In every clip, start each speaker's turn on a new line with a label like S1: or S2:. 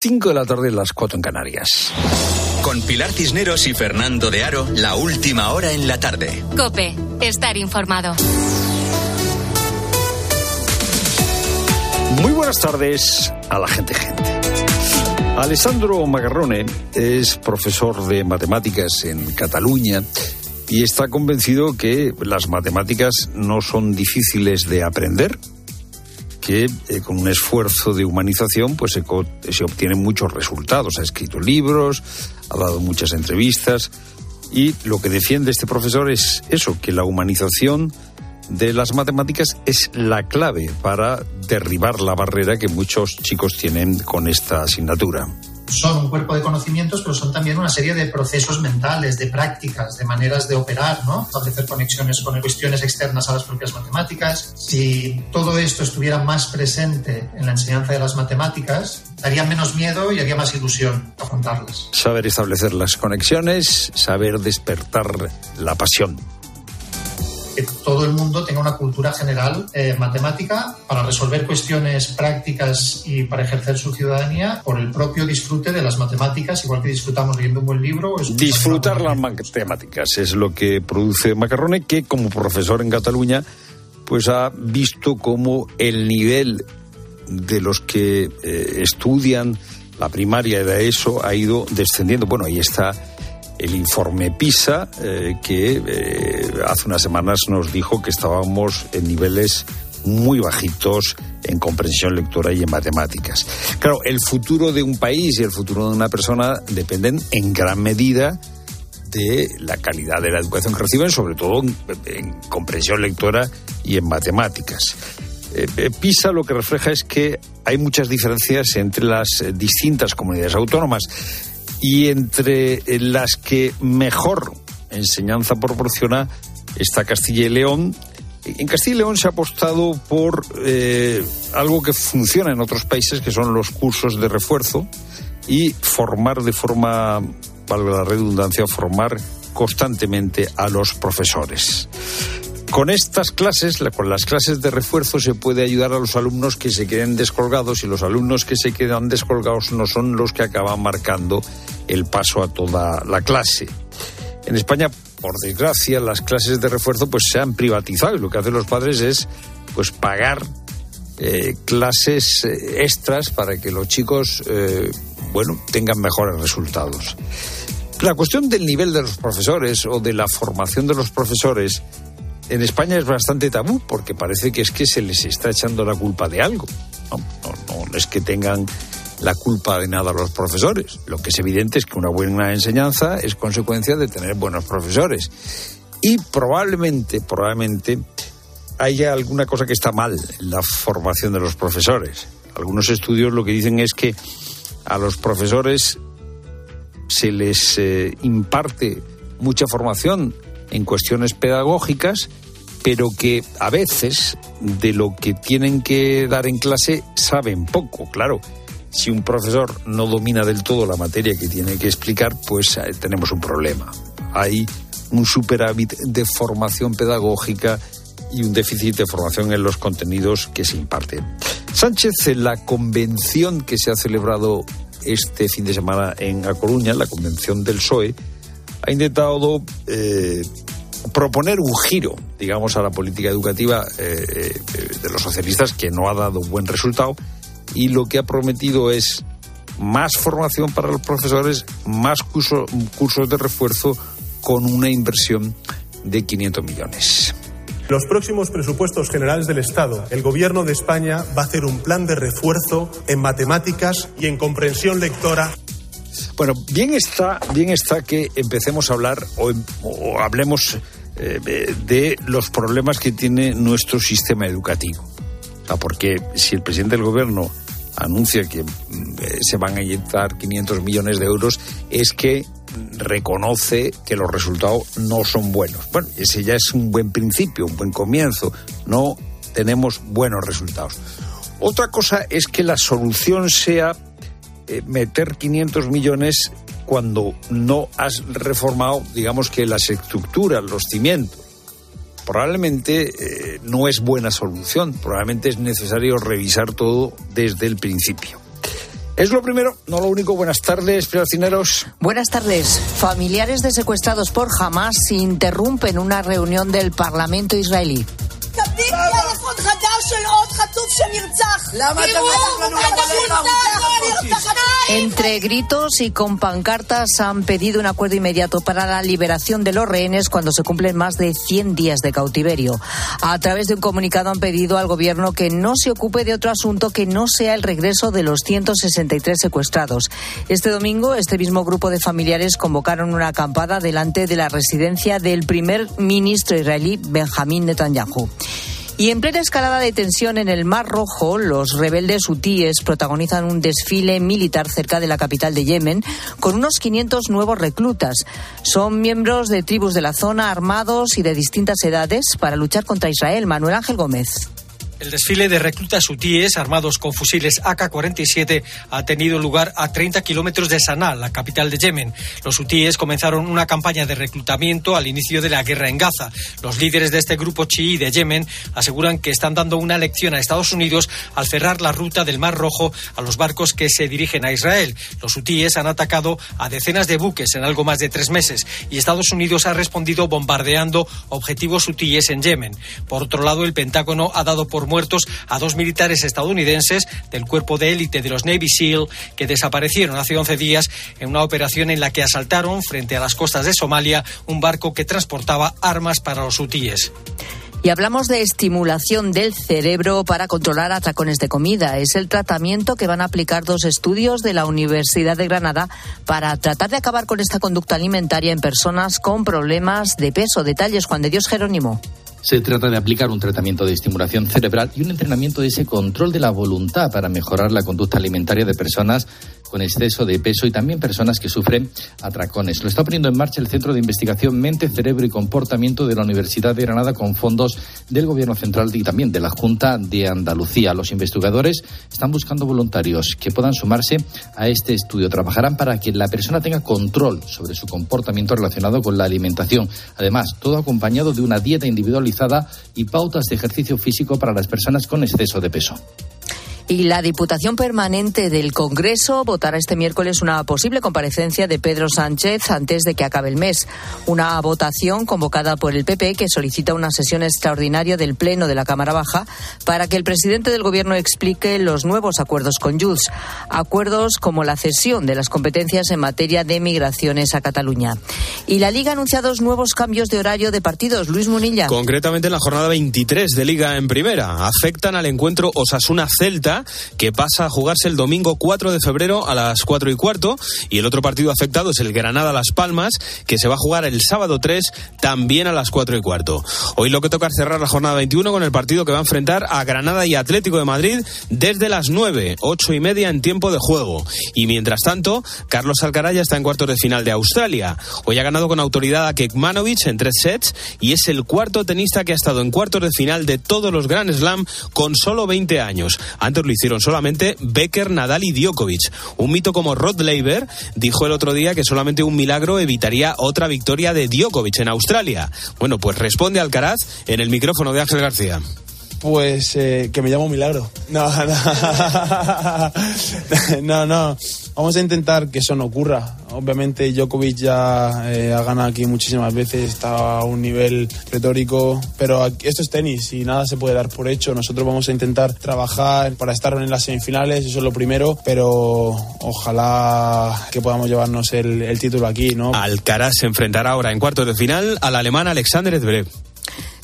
S1: 5 de la tarde, las 4 en Canarias.
S2: Con Pilar Cisneros y Fernando de Aro, la última hora en la tarde.
S3: Cope, estar informado.
S1: Muy buenas tardes a la gente gente. Alessandro Magarrone es profesor de matemáticas en Cataluña y está convencido que las matemáticas no son difíciles de aprender, que eh, con un esfuerzo de humanización pues se, se obtienen muchos resultados. Ha escrito libros, ha dado muchas entrevistas y lo que defiende este profesor es eso, que la humanización de las matemáticas es la clave para derribar la barrera que muchos chicos tienen con esta asignatura
S4: son un cuerpo de conocimientos, pero son también una serie de procesos mentales, de prácticas, de maneras de operar, ¿no? Establecer conexiones con cuestiones externas a las propias matemáticas. Si todo esto estuviera más presente en la enseñanza de las matemáticas, daría menos miedo y haría más ilusión afrontarlas.
S1: Saber establecer las conexiones, saber despertar la pasión
S4: que todo el mundo tenga una cultura general eh, matemática para resolver cuestiones prácticas y para ejercer su ciudadanía por el propio disfrute de las matemáticas, igual que disfrutamos leyendo un buen libro.
S1: Disfrutar las matemáticas es lo que produce Macarrone, que como profesor en Cataluña, pues ha visto cómo el nivel de los que eh, estudian la primaria de ESO ha ido descendiendo. Bueno, ahí está el informe PISA, eh, que eh, hace unas semanas nos dijo que estábamos en niveles muy bajitos en comprensión lectora y en matemáticas. Claro, el futuro de un país y el futuro de una persona dependen en gran medida de la calidad de la educación que reciben, sobre todo en, comprensión lectora y en matemáticas. Eh, PISA lo que refleja es que hay muchas diferencias entre las distintas comunidades autónomas y entre las que mejor enseñanza proporciona está Castilla y León. En Castilla y León se ha apostado por eh, algo que funciona en otros países, que son los cursos de refuerzo y formar de forma, valga la redundancia, formar constantemente a los profesores. Con estas clases, con las clases de refuerzo, se puede ayudar a los alumnos que se queden descolgados y los alumnos que se quedan descolgados no son los que acaban marcando el paso a toda la clase. En España, por desgracia, las clases de refuerzo pues se han privatizado y lo que hacen los padres es pues pagar eh, clases eh, extras para que los chicos eh, bueno tengan mejores resultados. La cuestión del nivel de los profesores o de la formación de los profesores en España es bastante tabú porque parece que es que se les está echando la culpa de algo. No, es que tengan la culpa de nada a los profesores. Lo que es evidente es que una buena enseñanza es consecuencia de tener buenos profesores. Y probablemente, probablemente, haya alguna cosa que está mal en la formación de los profesores. Algunos estudios lo que dicen es que a los profesores se les eh, imparte mucha formación en cuestiones pedagógicas, pero que a veces de lo que tienen que dar en clase saben poco, claro si un profesor no domina del todo la materia que tiene que explicar, pues eh, tenemos un problema. Hay un superávit de formación pedagógica y un déficit de formación en los contenidos que se imparten. Sánchez, en la convención que se ha celebrado este fin de semana en A Coruña, la convención del PSOE, ha intentado eh, proponer un giro, digamos, a la política educativa eh, de los socialistas que no ha dado buen resultado y lo que ha prometido es más formación para los profesores, más cursos de refuerzo con una inversión de 500 millones.
S5: Los próximos presupuestos generales del Estado, el Gobierno de España va a hacer un plan de refuerzo en matemáticas y en comprensión lectora.
S1: Bueno, bien está, bien está que empecemos a hablar o, hablemos eh, de los problemas que tiene nuestro sistema educativo porque si el presidente del gobierno anuncia que mm, eh, se van a inyectar 500 millones de euros, es que reconoce que los resultados no son buenos. Bueno, ese ya es un buen principio, un buen comienzo. No tenemos buenos resultados. Otra cosa es que la solución sea meter 500 millones cuando no has reformado, digamos que las estructuras, los cimientos probablemente eh, no es buena solución, probablemente es necesario revisar todo desde el principio. Es lo primero, no lo único. Buenas tardes, Cineros.
S6: Buenas tardes. Familiares de secuestrados por Hamas interrumpen una reunión del Parlamento israelí. Entre gritos y con pancartas han pedido un acuerdo inmediato para la liberación de los rehenes cuando se cumplen más de 100 días de cautiverio. A través de un comunicado han pedido al gobierno que no se ocupe de otro asunto que no sea el regreso de los 163 secuestrados. Este domingo, este mismo grupo de familiares convocaron una acampada delante de la residencia del primer ministro israelí Benjamín Netanyahu. Y en plena escalada de tensión en el Mar Rojo, los rebeldes hutíes protagonizan un desfile militar cerca de la capital de Yemen con unos 500 nuevos reclutas. Son miembros de tribus de la zona armados y de distintas edades para luchar contra Israel. Manuel Ángel Gómez.
S7: El desfile de reclutas hutíes armados con fusiles AK-47 ha tenido lugar a 30 kilómetros de Sanaa, la capital de Yemen. Los hutíes comenzaron una campaña de reclutamiento al inicio de la guerra en Gaza. Los líderes de este grupo chií de Yemen aseguran que están dando una lección a Estados Unidos al cerrar la ruta del Mar Rojo a los barcos que se dirigen a Israel. Los hutíes han atacado a decenas de buques en algo más de tres meses y Estados Unidos ha respondido bombardeando objetivos hutíes en Yemen. Por otro lado, el Pentágono ha dado por muertos a dos militares estadounidenses del cuerpo de élite de los Navy SEAL que desaparecieron hace 11 días en una operación en la que asaltaron frente a las costas de Somalia un barco que transportaba armas para los hutíes.
S6: Y hablamos de estimulación del cerebro para controlar atracones de comida. Es el tratamiento que van a aplicar dos estudios de la Universidad de Granada para tratar de acabar con esta conducta alimentaria en personas con problemas de peso. Detalles, Juan de Dios Jerónimo.
S8: Se trata de aplicar un tratamiento de estimulación cerebral y un entrenamiento de ese control de la voluntad para mejorar la conducta alimentaria de personas con exceso de peso y también personas que sufren atracones. Lo está poniendo en marcha el Centro de Investigación Mente, Cerebro y Comportamiento de la Universidad de Granada con fondos del Gobierno Central y también de la Junta de Andalucía. Los investigadores están buscando voluntarios que puedan sumarse a este estudio. Trabajarán para que la persona tenga control sobre su comportamiento relacionado con la alimentación. Además, todo acompañado de una dieta individualizada y pautas de ejercicio físico para las personas con exceso de peso.
S6: Y la Diputación Permanente del Congreso votará este miércoles una posible comparecencia de Pedro Sánchez antes de que acabe el mes. Una votación convocada por el PP que solicita una sesión extraordinaria del Pleno de la Cámara Baja para que el presidente del Gobierno explique los nuevos acuerdos con Junts. Acuerdos como la cesión de las competencias en materia de migraciones a Cataluña. Y la Liga ha anunciado nuevos cambios de horario de partidos. Luis Munilla.
S9: Concretamente en la jornada 23 de Liga en Primera. Afectan al encuentro Osasuna-Celta que pasa a jugarse el domingo 4 de febrero a las 4 y cuarto. Y el otro partido afectado es el Granada-Las Palmas, que se va a jugar el sábado 3 también a las 4 y cuarto. Hoy lo que toca es cerrar la jornada 21 con el partido que va a enfrentar a Granada y Atlético de Madrid desde las 9, 8 y media en tiempo de juego. Y mientras tanto, Carlos Alcaraz está en cuartos de final de Australia. Hoy ha ganado con autoridad a Kekmanovic en tres sets y es el cuarto tenista que ha estado en cuartos de final de todos los Grand Slam con solo 20 años. Antes lo hicieron solamente Becker, Nadal y Djokovic. Un mito como Rod Laver dijo el otro día que solamente un milagro evitaría otra victoria de Djokovic en Australia. Bueno, pues responde Alcaraz en el micrófono de Ángel García.
S10: Pues eh, que me llamo Milagro. No, no. no. Vamos a intentar que eso no ocurra. Obviamente Djokovic ya eh, ha ganado aquí muchísimas veces, está a un nivel retórico, pero esto es tenis y nada se puede dar por hecho. Nosotros vamos a intentar trabajar para estar en las semifinales, eso es lo primero, pero ojalá que podamos llevarnos el, el título aquí, ¿no?
S9: Alcaraz se enfrentará ahora en cuartos de final al alemán Alexander Zverev.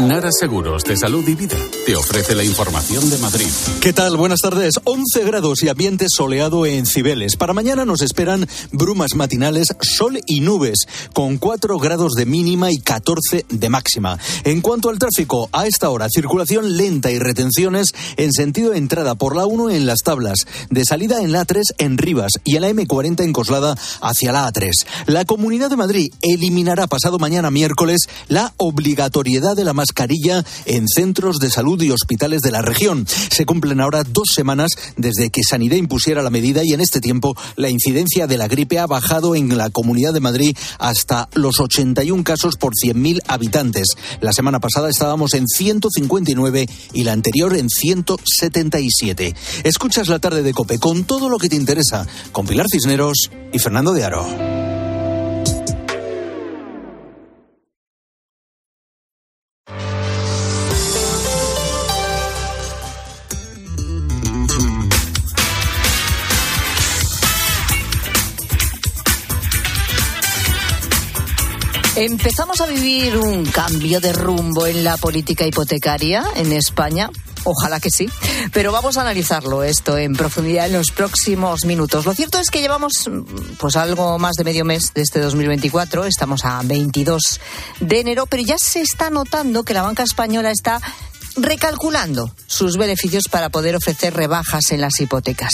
S11: Nara Seguros de Salud y Vida te ofrece la información de Madrid.
S12: ¿Qué tal? Buenas tardes. 11 grados y ambiente soleado en Cibeles. Para mañana nos esperan brumas matinales, sol y nubes, con 4 grados de mínima y 14 de máxima. En cuanto al tráfico, a esta hora, circulación lenta y retenciones en sentido de entrada por la 1 en las tablas, de salida en la 3 en Rivas y en la M40 en Coslada hacia la A3. La Comunidad de Madrid eliminará pasado mañana miércoles la obligatoriedad de la mascarilla en centros de salud y hospitales de la región. Se cumplen ahora dos semanas desde que Sanidad impusiera la medida y en este tiempo la incidencia de la gripe ha bajado en la Comunidad de Madrid hasta los 81 casos por 100.000 habitantes. La semana pasada estábamos en 159 y la anterior en 177. Escuchas la tarde de Cope con todo lo que te interesa con Pilar Cisneros y Fernando de Aro.
S6: ¿Empezamos a vivir un cambio de rumbo en la política hipotecaria en España? Ojalá que sí. Pero vamos a analizarlo esto en profundidad en los próximos minutos. Lo cierto es que llevamos pues algo más de medio mes de este 2024. Estamos a 22 de enero, pero ya se está notando que la banca española está recalculando sus beneficios para poder ofrecer rebajas en las hipotecas.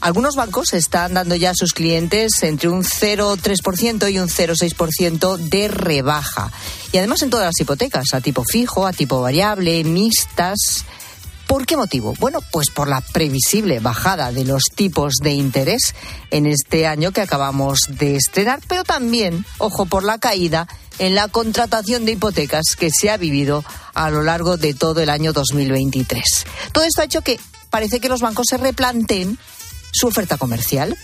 S6: Algunos bancos están dando ya a sus clientes entre un 0,3% y un 0,6% de rebaja. Y además en todas las hipotecas, a tipo fijo, a tipo variable, mixtas. ¿Por qué motivo? Bueno, pues por la previsible bajada de los tipos de interés en este año que acabamos de estrenar, pero también, ojo, por la caída en la contratación de hipotecas que se ha vivido a lo largo de todo el año 2023. Todo esto ha hecho que parece que los bancos se replanteen su oferta comercial.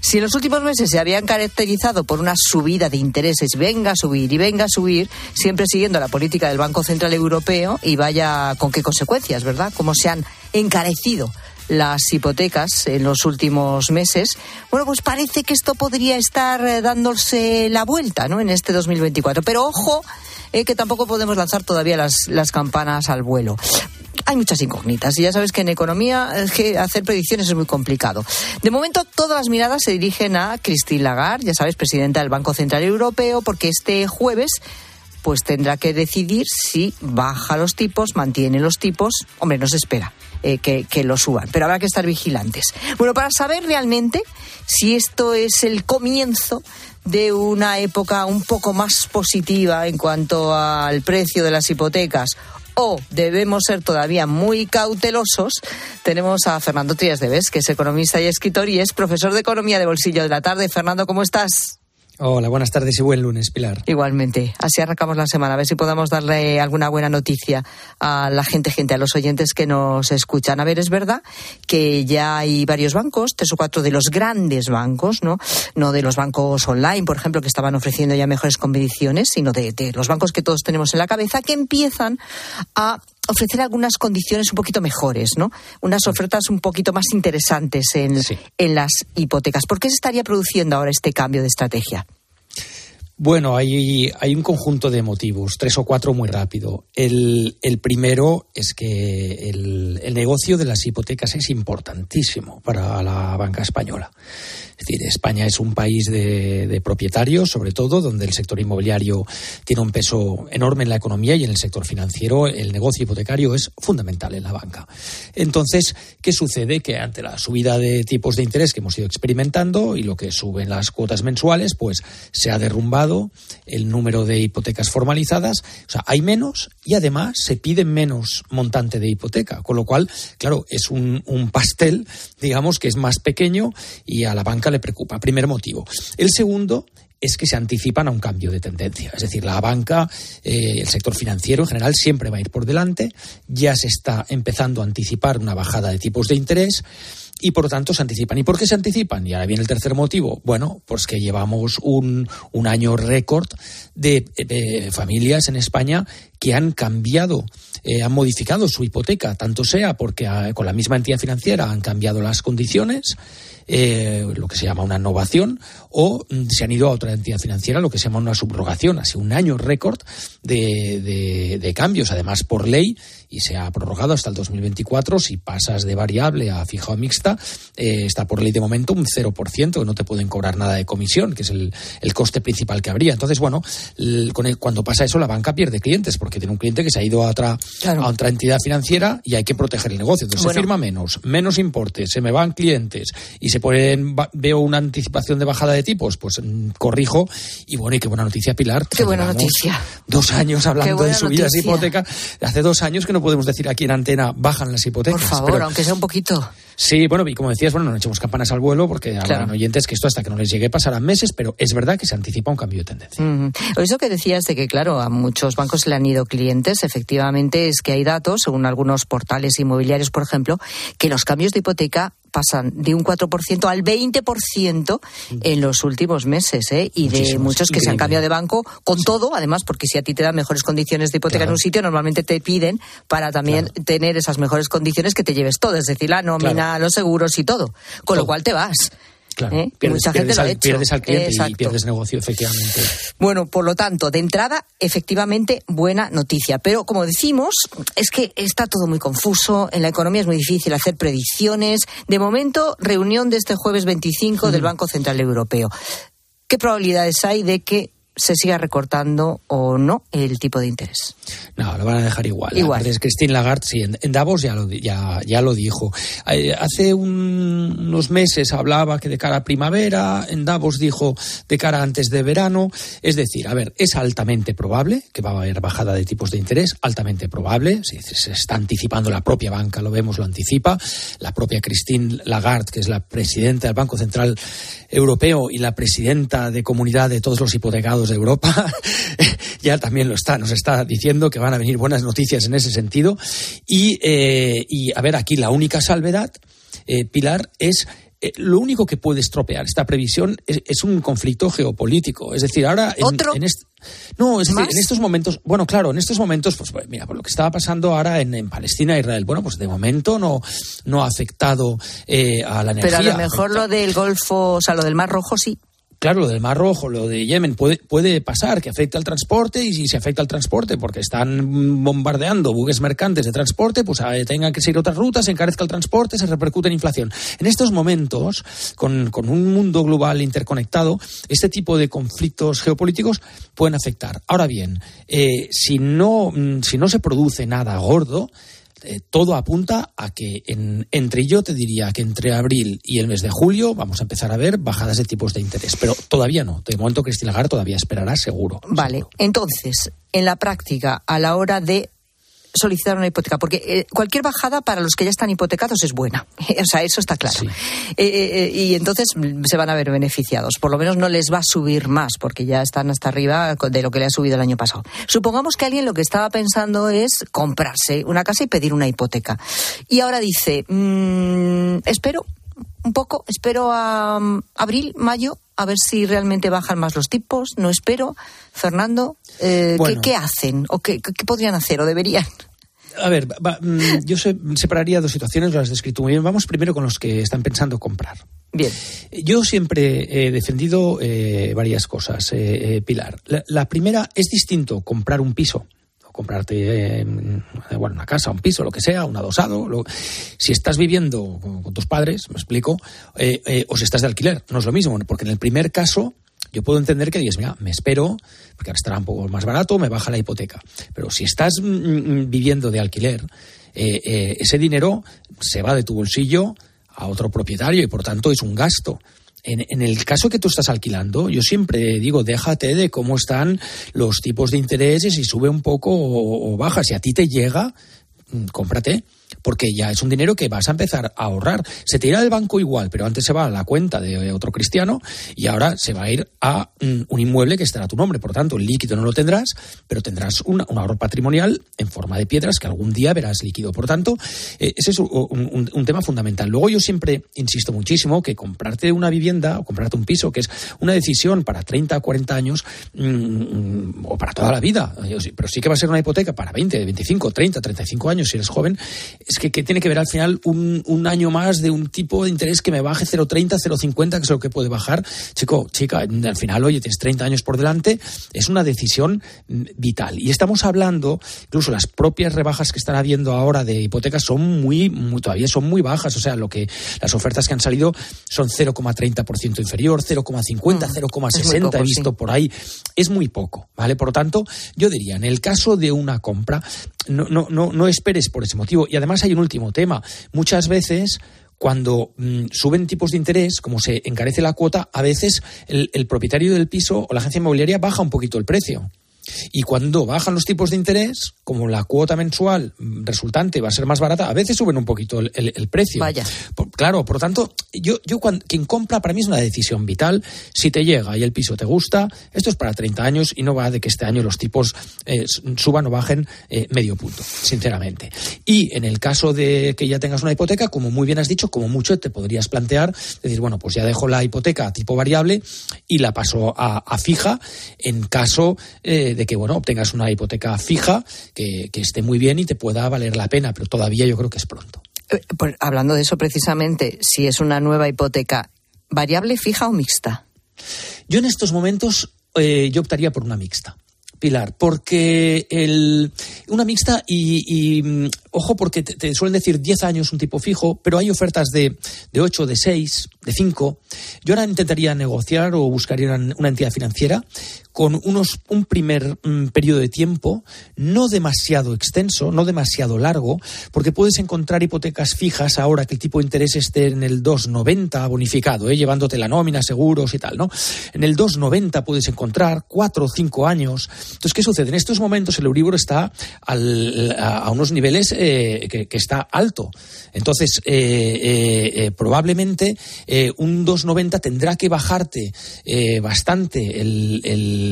S6: Si en los últimos meses se habían caracterizado por una subida de intereses, venga a subir y venga a subir, siempre siguiendo la política del Banco Central Europeo, y vaya con qué consecuencias, ¿verdad? Cómo se han encarecido las hipotecas en los últimos meses, bueno, pues parece que esto podría estar eh, dándose la vuelta, ¿no? En este 2024. Pero ojo, eh, que tampoco podemos lanzar todavía las, las campanas al vuelo hay muchas incógnitas y ya sabes que en economía hacer predicciones es muy complicado. De momento todas las miradas se dirigen a Christine Lagarde, ya sabes, presidenta del Banco Central Europeo, porque este jueves pues tendrá que decidir si baja los tipos, mantiene los tipos. Hombre, no se espera eh, que, que lo suban, pero habrá que estar vigilantes. Bueno, para saber realmente si esto es el comienzo de una época un poco más positiva en cuanto al precio de las hipotecas o debemos ser todavía muy cautelosos, tenemos a Fernando Trías de Ves, que es economista y escritor y es profesor de Economía de Bolsillo de la Tarde. Fernando, ¿cómo estás?
S13: Hola, buenas tardes y buen lunes, Pilar.
S6: Igualmente. Así arrancamos la semana. A ver si podemos darle alguna buena noticia a la gente, gente, a los oyentes que nos escuchan. A ver, es verdad que ya hay varios bancos, tres o cuatro de los grandes bancos, ¿no? No de los bancos online, por ejemplo, que estaban ofreciendo ya mejores condiciones, sino de los bancos que todos tenemos en la cabeza, que empiezan a ofrecer algunas condiciones un poquito mejores, ¿no? Unas ofertas un poquito más interesantes en, en las hipotecas. ¿Por qué se estaría produciendo ahora este cambio de estrategia?
S13: Bueno, hay, hay un conjunto de motivos, tres o cuatro muy rápido. El, primero es que el, el, negocio de las hipotecas es importantísimo para la banca española. Es decir, España es un país de, de, propietarios, sobre todo, donde el sector inmobiliario tiene un peso enorme en la economía y en el sector financiero el negocio hipotecario es fundamental en la banca. Entonces, ¿qué sucede? Que ante la subida de tipos de interés que hemos ido experimentando y lo que suben las cuotas mensuales, pues se ha derrumbado el número de hipotecas formalizadas. O sea, hay menos y además se pide menos montante de hipoteca, con lo cual, claro, es un, pastel, digamos, que es más pequeño y a la banca le preocupa. Primer motivo. El segundo es que se anticipan a un cambio de tendencia. Es decir, la banca, eh, el sector financiero en general siempre va a ir por delante. Ya se está empezando a anticipar una bajada de tipos de interés y por lo tanto se anticipan. ¿Y por qué se anticipan? Y ahora viene el tercer motivo. Bueno, pues que llevamos un, un año récord de, familias en España que han cambiado, eh, han modificado su hipoteca, tanto sea porque ah, con la misma entidad financiera han cambiado las condiciones eh, lo que se llama una innovación, o mm, se han ido a otra entidad financiera, lo que se llama una subrogación. Hace un año récord de, de, de cambios, además por ley, y se ha prorrogado hasta el 2024. Si pasas de variable a fija o mixta, eh, está por ley de momento un 0%, que no te pueden cobrar nada de comisión, que es el, el coste principal que habría. Entonces, bueno, el, con el, cuando pasa eso, la banca pierde clientes, porque tiene un cliente que se ha ido a otra, a otra entidad financiera y hay que proteger el negocio. Entonces se firma menos, menos importes, se me van clientes y se veo una anticipación de bajada de tipos, pues mm, corrijo y bueno, y qué buena noticia, Pilar.
S6: Qué buena noticia.
S13: Dos años hablando de subidas de hipoteca. Hace dos años que no podemos decir aquí en antena bajan las hipotecas.
S6: Por favor, aunque sea un poquito.
S13: Sí, bueno, y como decías, bueno, no echemos campanas al vuelo porque habrán oyentes que esto hasta que no les llegue pasarán meses, pero es verdad que se anticipa un cambio de tendencia.
S6: Eso que decías de que, claro, a muchos bancos le han ido clientes, efectivamente es que hay datos, según algunos portales inmobiliarios, por ejemplo, que los cambios de hipoteca pasan de un 4% al 20% en los últimos meses, ¿eh? Y de muchos que se han cambiado de banco con todo, además, porque si a ti te dan mejores condiciones de hipoteca en un sitio, normalmente te piden para también tener esas mejores condiciones que te lleves todo, es decir, la nómina, los seguros y todo. Con lo cual te vas.
S13: Claro, ¿Eh? pierdes, Mucha gente al, pierdes al cliente y pierdes negocio, efectivamente.
S6: Bueno, por lo tanto, de entrada, efectivamente, buena noticia. Pero como decimos, es que está todo muy confuso. En la economía es muy difícil hacer predicciones. De momento, reunión de este jueves 25 del Banco Central Europeo. ¿Qué probabilidades hay de que se siga recortando o no el tipo de interés.
S13: No, lo van a dejar igual. Igual. Es Christine Lagarde, sí, en, Davos ya lo, ya, ya lo dijo. Eh, hace unos meses hablaba que de cara a primavera, en Davos dijo de cara antes de verano. Es decir, a ver, es altamente probable que va a haber bajada de tipos de interés, altamente probable. Se, se está anticipando la propia banca, lo vemos, lo anticipa. La propia Christine Lagarde, que es la presidenta del Banco Central Europeo y la presidenta de comunidad de todos los hipotecados de Europa, ya también lo está, nos está diciendo que van a venir buenas noticias en ese sentido. Y, eh, y a ver, aquí la única salvedad, eh, Pilar, es eh, lo único que puede estropear esta previsión es, un conflicto geopolítico. Es decir, ahora. En,
S6: ¿Otro?
S13: no, es decir, en estos momentos. Bueno, claro, en estos momentos, pues mira, por lo que estaba pasando ahora en, Palestina e Israel, bueno, pues de momento no, no ha afectado a la energía.
S6: Pero a lo mejor lo del Golfo, o sea, lo del Mar Rojo sí.
S13: Claro, lo del Mar Rojo, lo de Yemen, puede, puede pasar que afecte al transporte y si se afecta al transporte porque están bombardeando buques mercantes de transporte, pues ah, tengan que seguir otras rutas, se encarezca el transporte, se repercute en inflación. En estos momentos, con, un mundo global interconectado, este tipo de conflictos geopolíticos pueden afectar. Ahora bien, eh, si, no, mm, si no se produce nada gordo, eh, todo apunta a que entre yo te diría que entre abril y el mes de julio vamos a empezar a ver bajadas de tipos de interés, pero todavía no. De momento Cristina Lagarde todavía esperará seguro.
S6: Vale, entonces, en la práctica, a la hora de solicitar una hipoteca, porque eh, cualquier bajada para los que ya están hipotecados es buena. o sea, eso está claro. Eh, eh, y entonces se van a ver beneficiados. Por lo menos no les va a subir más, porque ya están hasta arriba de lo que le ha subido el año pasado. Supongamos que alguien lo que estaba pensando es comprarse una casa y pedir una hipoteca. Y ahora dice, mm, espero un poco, espero a mm, abril, mayo, a ver si realmente bajan más los tipos, no espero. Fernando, ¿qué, hacen? ¿O qué, podrían hacer o deberían?
S13: A ver, mm, yo separaría dos situaciones, las he descrito muy bien. Vamos primero con los que están pensando comprar.
S6: Bien.
S13: Yo siempre he defendido eh, varias cosas, eh, eh, Pilar. La, primera es distinto comprar un piso comprarte bueno, una casa, un piso, lo que sea, un adosado. si estás viviendo con, tus padres, me explico, o si estás de alquiler, no es lo mismo, porque en el primer caso yo puedo entender que digas, mira, me espero, porque ahora estará un poco más barato, me baja la hipoteca. Pero si estás mm, mm, viviendo de alquiler, eh, eh, ese dinero se va de tu bolsillo a otro propietario y por tanto es un gasto. En, el caso que tú estás alquilando, yo siempre digo, déjate de cómo están los tipos de intereses, si sube un poco o, o baja. Si a ti te llega, mm, cómprate porque ya es un dinero que vas a empezar a ahorrar. Se te irá del banco igual, pero antes se va a la cuenta de otro cristiano y ahora se va a ir a mm, un inmueble que estará a tu nombre. Por tanto, el líquido no lo tendrás, pero tendrás un, ahorro patrimonial en forma de piedras que algún día verás líquido. Por tanto, eh, ese es un, tema fundamental. Luego yo siempre insisto muchísimo que comprarte una vivienda o comprarte un piso, que es una decisión para 30 o 40 años mm, mm, o para toda la vida, pero sí que va a ser una hipoteca para 20, 25, 30, 35 años si eres joven, es que, que tiene que ver al final un, un, año más de un tipo de interés que me baje 0,30, 0,50, que es lo que puede bajar. Chico, chica, al final, oye, tienes 30 años por delante, es una decisión mm, vital. Y estamos hablando, incluso las propias rebajas que están habiendo ahora de hipotecas son muy, muy todavía son muy bajas. O sea, lo que las ofertas que han salido son 0,30% inferior, 0,50, 0,60 mm, he visto por ahí. Es muy poco, ¿vale? Por lo tanto, yo diría, en el caso de una compra, no, no, no, no esperes por ese motivo. Y además hay un último tema. Muchas veces cuando mm, suben tipos de interés, como se encarece la cuota, a veces el, propietario del piso o la agencia inmobiliaria baja un poquito el precio. Y cuando bajan los tipos de interés, como la cuota mensual resultante va a ser más barata, a veces suben un poquito el, precio.
S6: Vaya.
S13: claro, por lo tanto, yo, yo quien compra para mí es una decisión vital. Si te llega y el piso te gusta, esto es para 30 años y no va de que este año los tipos eh, suban o bajen eh, medio punto, sinceramente. Y en el caso de que ya tengas una hipoteca, como muy bien has dicho, como mucho te podrías plantear, decir, bueno, pues ya dejo la hipoteca a tipo variable y la paso a, fija en caso eh, de que bueno obtengas una hipoteca fija que, esté muy bien y te pueda valer la pena, pero todavía yo creo que es pronto.
S6: Eh, pues, hablando de eso precisamente, si es una nueva hipoteca, ¿variable fija o mixta?
S13: Yo en estos momentos eh, yo optaría por una mixta. Pilar, porque el, una mixta y, mm, ojo, porque te, suelen decir 10 años un tipo fijo, pero hay ofertas de, de 8, de 6, de 5. Yo ahora intentaría negociar o buscaría una entidad financiera con unos, un primer mm, periodo de tiempo no demasiado extenso, no demasiado largo, porque puedes encontrar hipotecas fijas ahora que el tipo de interés esté en el 2,90 bonificado, ¿eh? llevándote la nómina, seguros y tal, ¿no? En el 2,90 puedes encontrar cuatro o cinco años. Entonces, ¿qué sucede? En estos momentos el Euribor está a, unos niveles eh, que, está alto. Entonces, eh, probablemente un 2,90 tendrá que bajarte bastante el,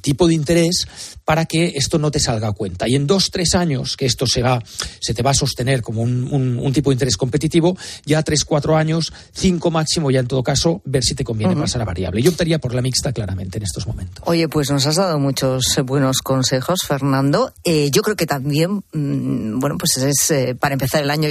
S13: tipo de interés para que esto no te salga a cuenta. Y en dos, tres años que esto se, va, se te va a sostener como un, tipo de interés competitivo, ya tres, cuatro años, cinco máximo, ya en todo caso, ver si te conviene pasar a variable. Yo optaría por la mixta claramente en estos momentos.
S6: Oye, pues nos has dado muchos buenos consejos, Fernando. Eh, yo creo que también, mm, bueno, pues es eh, para empezar el año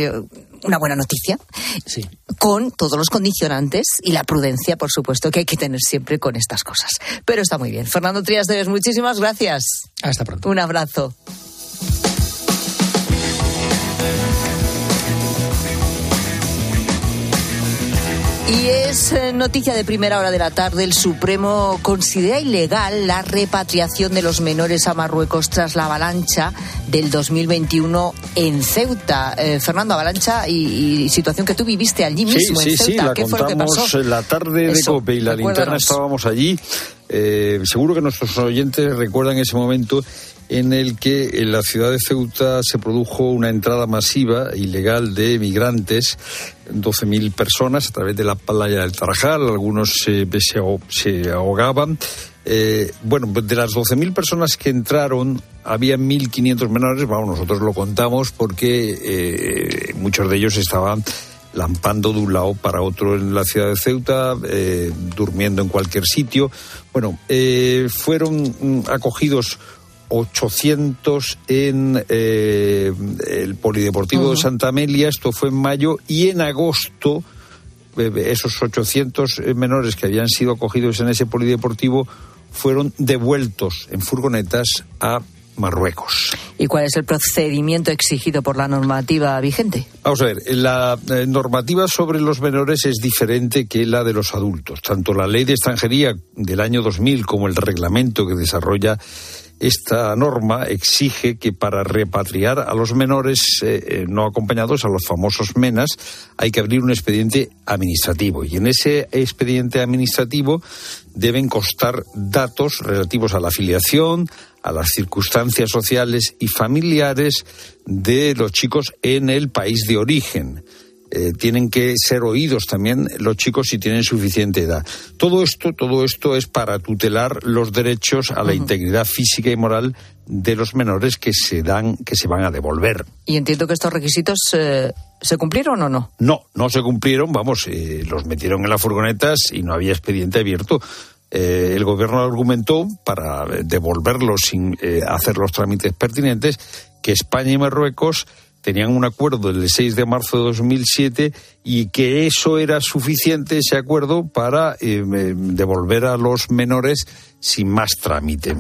S6: una buena noticia.
S13: Sí.
S6: Con todos los condicionantes y la prudencia, por supuesto, que hay que tener siempre con estas cosas. Pero está muy bien. Fernando Trías Deves, muchísimas gracias.
S13: Hasta pronto.
S6: Un abrazo. Y es eh, noticia de primera hora de la tarde. El Supremo considera ilegal la repatriación de los menores a Marruecos tras la avalancha del 2021 en Ceuta. Eh, Fernando, avalancha y, situación que tú viviste allí mismo
S1: en
S6: Ceuta.
S1: Sí, la ¿Qué contamos en la tarde de COPE y la linterna estábamos allí. Eh, seguro que nuestros oyentes recuerdan ese momento en el que en la ciudad de Ceuta se produjo una entrada masiva, ilegal, de migrantes, 12.000 personas a través de la playa del Tarajal, algunos se, se ahogaban. Eh, bueno, de las 12.000 personas que entraron, había 1.500 menores, vamos, nosotros lo contamos porque eh, muchos de ellos estaban lampando de un lado para otro en la ciudad de Ceuta, eh, durmiendo en cualquier sitio. Bueno, fueron mm, acogidos 800 en eh, el Polideportivo de Santa Amelia, esto fue en mayo, y en agosto eh, esos 800 eh, menores que habían sido acogidos en ese Polideportivo fueron devueltos en furgonetas a Marruecos.
S6: ¿Y cuál es el procedimiento exigido por la normativa vigente?
S1: Vamos a ver, la normativa sobre los menores es diferente que la de los adultos. Tanto la ley de extranjería del año 2000 como el reglamento que desarrolla esta norma exige que para repatriar a los menores eh, eh, no acompañados, a los famosos MENAS, hay que abrir un expediente administrativo. Y en ese expediente administrativo deben constar datos relativos a la afiliación, a las circunstancias sociales y familiares de los chicos en el país de origen. Eh, tienen que ser oídos también los chicos si tienen suficiente edad. Todo esto, todo esto es para tutelar los derechos a la integridad física y moral de los menores que se dan, que se van a devolver.
S6: Y entiendo que estos requisitos eh, se cumplieron o no.
S1: No, no se cumplieron. Vamos, eh, los metieron en las furgonetas y no había expediente abierto. el gobierno argumentó para devolverlos sin hacer los trámites pertinentes que España y Marruecos tenían un acuerdo del 6 de marzo de 2007 y que eso era suficiente, ese acuerdo, para eh, devolver a los menores sin más trámite.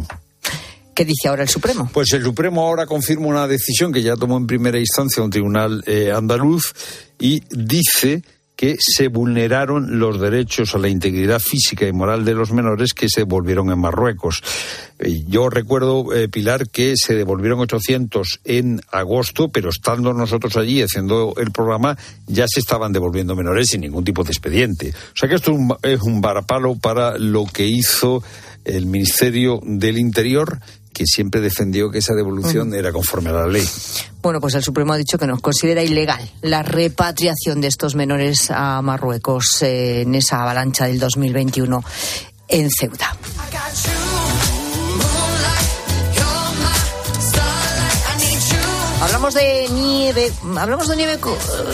S6: ¿Qué dice ahora el Supremo?
S1: Pues el Supremo ahora confirma una decisión que ya tomó en primera instancia un tribunal eh, andaluz y dice que se vulneraron los derechos a la integridad física y moral de los menores que se devolvieron en Marruecos. Eh, yo recuerdo, eh, Pilar, que se devolvieron 800 en agosto, pero estando nosotros allí haciendo el programa, ya se estaban devolviendo menores sin ningún tipo de expediente. O sea que esto es un, es un para lo que hizo el Ministerio del Interior que siempre defendió que esa devolución era conforme a la ley.
S6: Bueno, pues el Supremo ha dicho que nos considera ilegal la repatriación de estos menores a Marruecos eh, en esa avalancha del 2021 en Ceuta. Hablamos de nieve, hablamos de nieve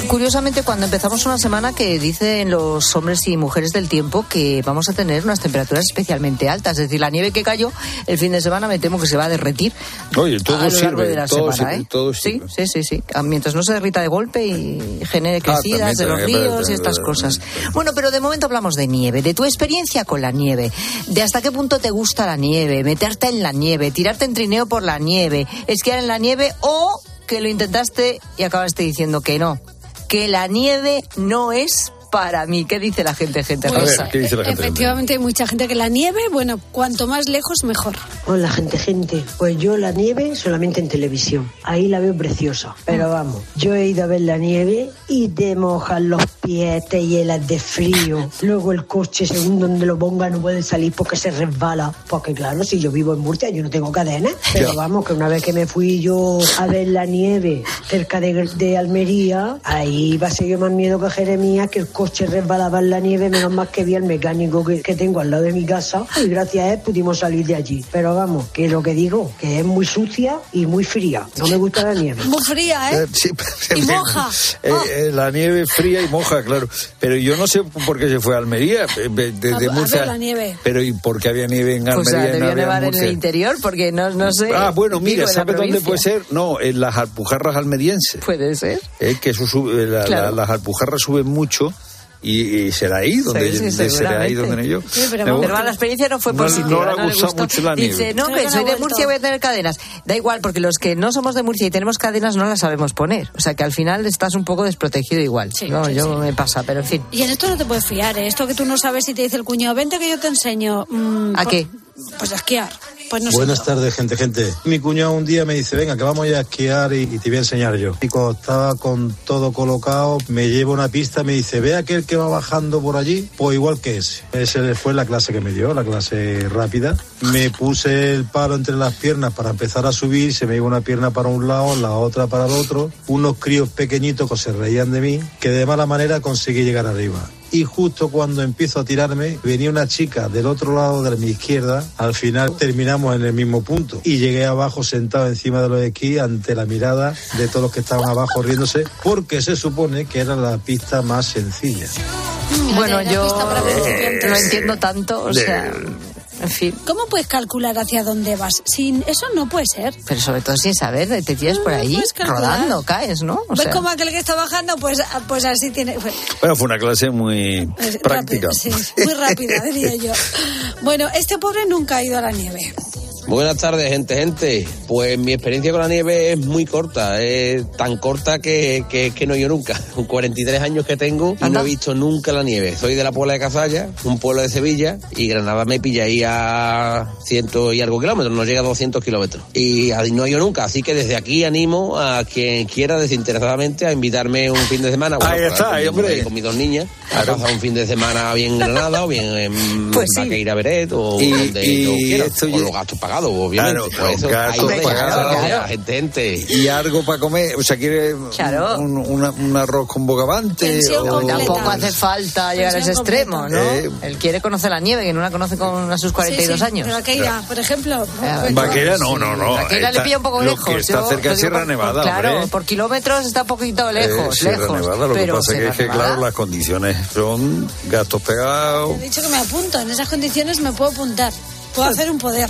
S6: curiosamente cuando empezamos una semana que dicen los hombres y mujeres del tiempo que vamos a tener unas temperaturas especialmente altas, es decir, la nieve que cayó el fin de semana me temo que se va a derretir.
S1: Oye, todo a lo largo
S6: de la
S1: todo
S6: semana,
S1: ¿eh? todo
S6: Sí, sí, sí, sí, ah, mientras no se derrita de golpe y genere
S1: Ah,
S6: crecidas de los ríos y estas cosas. Bueno, pero de momento hablamos de nieve, de tu experiencia con la nieve, de hasta qué punto te gusta la nieve, meterte en la nieve, tirarte en trineo por la nieve, esquiar en la nieve o que intentaste y acabaste diciendo que no, que la nieve no es para mí. ¿Qué dice la gente, gente
S1: A ver,
S6: rosa?
S1: ¿qué dice la gente?
S14: Efectivamente, hay mucha gente que la nieve, bueno, cuanto más lejos, mejor.
S15: Hola gente, gente. Pues yo la nieve solamente en televisión. Ahí la veo preciosa. Pero vamos, yo he ido a ver la nieve y te mojan los pies, te hielas de frío. Luego el coche, según donde lo ponga, no puede salir porque se resbala. Porque claro, si yo vivo en Murcia, yo no tengo cadenas. Pero vamos, que una vez que me fui yo a ver la nieve cerca de, de Almería, ahí iba a ser yo más miedo que Jeremías, que el coche resbalaba en la nieve, menos más que vi al mecánico que, que tengo al lado de mi casa. Y gracias a él pudimos salir de allí. Pero vamos, que lo que digo, que es muy sucia y muy fría. No me gusta la nieve.
S14: Muy fría, ¿eh?
S1: Eh, sí,
S14: Y moja.
S1: Eh, eh, la nieve fría y moja, claro. Pero yo no sé por qué se fue a Almería, eh, de- desde
S14: A- a ver
S1: Murcia.
S14: la nieve.
S1: Pero ¿y por qué había nieve en
S6: Pues
S1: Almería?
S6: ah,
S1: y no
S6: debió
S1: había
S6: nevar en el interior porque no, no sé.
S1: Ah, bueno, mira, ¿sabe dónde puede ser? No, en las alpujarras almerienses.
S6: Puede ser.
S1: Eh, que eso sube, la-
S6: Claro.
S1: la- las alpujarras suben mucho y, y será ahí donde,
S6: Sí, sí,
S1: será ahí donde yo.
S6: Sí, pero,
S1: gusta.
S6: la experiencia no fue
S1: No-
S6: positiva.
S1: no le ha
S6: le
S1: gustado
S6: gustó.
S1: mucho la nieve.
S6: Dice, no, que soy
S14: no
S6: de Murcia y voy a tener cadenas. Da igual, porque los que no somos de Murcia y tenemos cadenas no las sabemos poner. O sea que al final estás un poco desprotegido igual.
S14: Sí,
S6: no,
S14: sí,
S6: yo
S14: sí.
S6: me pasa, pero en fin.
S14: Y en esto no te puedes fiar, ¿eh? Esto que tú no sabes si te dice el cuñado, vente que yo te enseño. mm,
S6: ¿A
S14: pues-
S6: qué?
S14: Pues a esquiar. Pues
S16: Buenas tardes, gente, gente. Mi cuñado un día me dice, venga, que vamos a esquiar y, te voy a enseñar yo. Y cuando estaba con todo colocado, me lleva a una pista, me dice, ve aquel que va bajando por allí, pues igual que ese. Ese fue la clase que me dio, la clase rápida. Me puse el palo entre las piernas para empezar a subir, se me iba una pierna para un lado, la otra para el otro. Unos críos pequeñitos que se reían de mí, que de mala manera conseguí llegar arriba y justo cuando empiezo a tirarme venía una chica del otro lado de mi izquierda. Al final terminamos en el mismo punto. Y llegué abajo sentado encima de los esquís ante la mirada de todos los que estaban abajo riéndose porque se supone que era la pista más sencilla.
S6: Bueno, yo no entiendo tanto, o sea, en fin.
S14: ¿Cómo puedes calcular hacia dónde vas? Sin eso no puede ser.
S6: Pero sobre todo sin saber, te tiras por ahí rodando, caes, ¿no? O
S14: ¿Ves
S6: sea,
S14: como aquel que está bajando? Pues, pues así tiene. pues,
S1: Bueno, fue una clase muy
S14: es
S1: práctica.
S14: rápido, sí, muy rápida, diría yo. Bueno, este pobre nunca ha ido a la nieve.
S17: Buenas tardes, gente, gente. Pues mi experiencia con la nieve es muy corta, es tan corta que, que, que no ido nunca. Con 43 años que tengo y no he visto nunca la nieve. Soy de la Puebla de Cazalla, un pueblo de Sevilla, y Granada me pilla ahí a ciento y algo kilómetros, no llega a 200 kilómetros. Y ahí no ido nunca, así que desde aquí animo a quien quiera desinteresadamente a invitarme un fin de semana.
S1: Ahí
S17: para
S1: está,
S17: con-
S1: ahí, hombre.
S17: Con mis dos niñas, a pasar un fin de semana bien en Granada o bien en
S1: Pues sí.
S17: Baqueira Beret o
S1: Y-
S17: donde
S1: y
S17: yo quiera,
S1: esto
S17: con
S1: ya-
S17: los gastos pagados, obviamente.
S1: Claro,
S17: Por eso. Gracias, gente.
S1: Y algo para comer, o sea, quiere
S6: Claro.
S1: un, una- un arroz con bogavante. O-.
S6: Tampoco hace falta llegar a ese extremo, ¿no?
S1: Eh.
S6: Él quiere conocer la nieve, que no la conoce con a sus 42
S14: Sí, sí,
S6: años.
S14: Vaqueira, por ejemplo. pues,
S1: Vaquera no, no, no.
S6: Vaquera le pilla un poco
S1: lo
S6: lejos.
S1: que está
S6: yo
S1: cerca de Sierra
S6: por-
S1: Nevada,
S6: Claro,
S1: hombre.
S6: por kilómetros está un poquito lejos,
S1: Eh, Sierra
S6: lejos.
S1: Nevada, lo que
S6: pero
S1: pasa
S6: Sierra
S1: es que,
S6: Nevada-
S1: claro, las condiciones son gastos pegados.
S14: He dicho que me apunto. En esas condiciones me puedo apuntar. Puedo hacer un poder.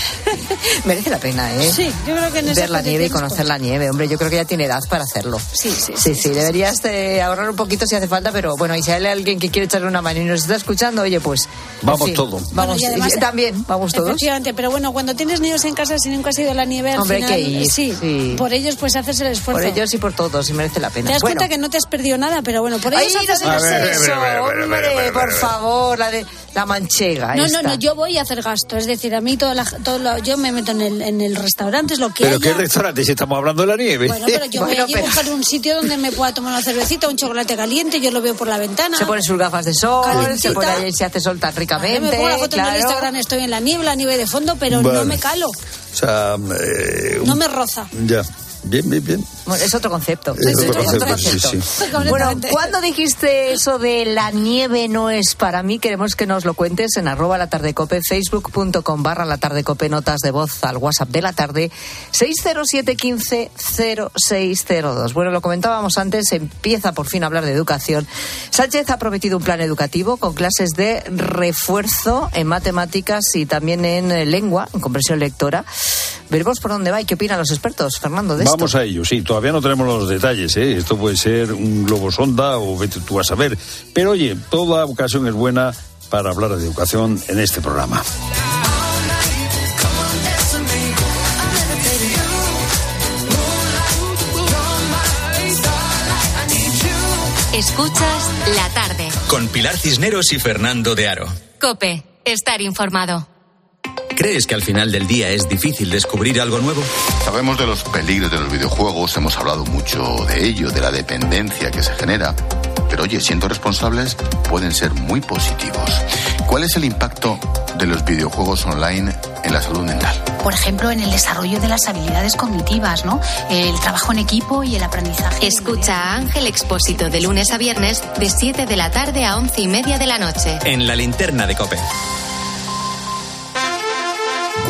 S6: Merece la pena, ¿eh?
S14: Sí, yo creo que en
S6: Ver la nieve y conocer la nieve. Hombre, yo creo que ya tiene edad para hacerlo.
S14: Sí, sí.
S6: Sí, sí, deberías de ahorrar un poquito si hace falta, pero bueno, y si hay alguien que quiere echarle una mano y nos está escuchando, oye, pues.
S1: Vamos
S6: fin,
S1: todos.
S6: Vamos,
S14: Bueno, y además-
S6: y también, vamos todos.
S14: Efectivamente, pero bueno, cuando tienes niños en casa, si nunca has ido a la nieve, al
S6: Hombre, hay
S14: final,
S6: que ir,
S14: sí,
S6: sí.
S14: por ellos pues haces el esfuerzo.
S6: Por ellos y por todos, y merece la pena.
S14: Te das
S6: Bueno.
S14: cuenta que no te has perdido nada, pero bueno, por ellos
S6: no
S14: haces el esfuerzo.
S6: hombre, por favor, la de la manchega.
S14: No, no,
S6: esta.
S14: no, yo voy a hacer gasto. Es decir, a mí todo, la, todo lo- yo me meto en el, en el restaurante, es lo que
S1: ¿Pero qué restaurante si estamos hablando de la nieve?
S14: Bueno, pero yo voy
S6: Bueno,
S14: allí a buscar un sitio donde me pueda tomar una cervecita, un chocolate caliente, yo lo veo por la ventana.
S6: Se pone sus gafas de sol,
S14: Calentita.
S6: se pone ahí, se hace sol tan
S14: Yo
S6: ricamente.
S14: me pongo la foto en
S6: claro.
S14: el Instagram, estoy en la nieve, la nieve de fondo, pero no me calo,
S1: O sea, eh, un-
S14: no me roza.
S1: Ya. Bien, bien, bien.
S6: Bueno, es otro concepto.
S1: Es otro concepto, sí, sí.
S6: Bueno. ¿cuándo dijiste eso de la nieve no es para mí? Queremos que nos lo cuentes en arroba la tarde cope, facebook.com barra la tarde cope, notas de voz al WhatsApp de la tarde, 607 15 0602. Bueno, lo comentábamos antes, empieza por fin a hablar de educación. Sánchez ha prometido un plan educativo con clases de refuerzo en matemáticas y también en eh, lengua, en comprensión lectora. Veremos por dónde va y qué opinan los expertos, Fernando, de
S1: Vamos a ello, sí, todavía no tenemos los detalles, ¿eh? esto puede ser un globo sonda o vete tú a saber, pero oye, toda ocasión es buena para hablar de educación en este programa.
S3: Escuchas la tarde.
S2: Con Pilar Cisneros y Fernando de Aro.
S3: Cope, estar informado.
S2: ¿Crees que al final del día es difícil descubrir algo nuevo?
S18: Sabemos de los peligros de los videojuegos, hemos hablado mucho de ello, de la dependencia que se genera. Pero oye, siendo responsables, pueden ser muy positivos. ¿Cuál es el impacto de los videojuegos online en la salud mental?
S19: Por ejemplo, en el desarrollo de las habilidades cognitivas, ¿no? El trabajo en equipo y el aprendizaje.
S3: Escucha a Ángel Expósito de lunes a viernes de 7 de la tarde a 11 y media de la noche.
S2: En la linterna de Cope.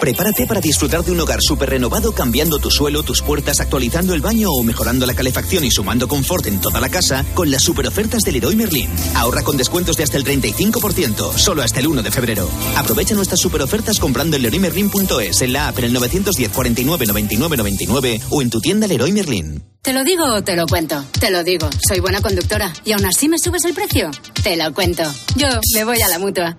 S20: Prepárate para disfrutar de un hogar súper renovado cambiando tu suelo, tus puertas, actualizando el baño o mejorando la calefacción y sumando confort en toda la casa con las super ofertas del Leroy Merlin. Ahorra con descuentos de hasta el 35%, solo hasta el 1 de febrero. Aprovecha nuestras super ofertas comprando en leroymerlin.es, en la app en el 910 49 99 99 o en tu tienda Leroy Merlin.
S21: ¿Te lo digo o te lo cuento? Te lo digo, soy buena conductora. ¿Y aún así me subes el precio? Te lo cuento. Yo me voy a la mutua.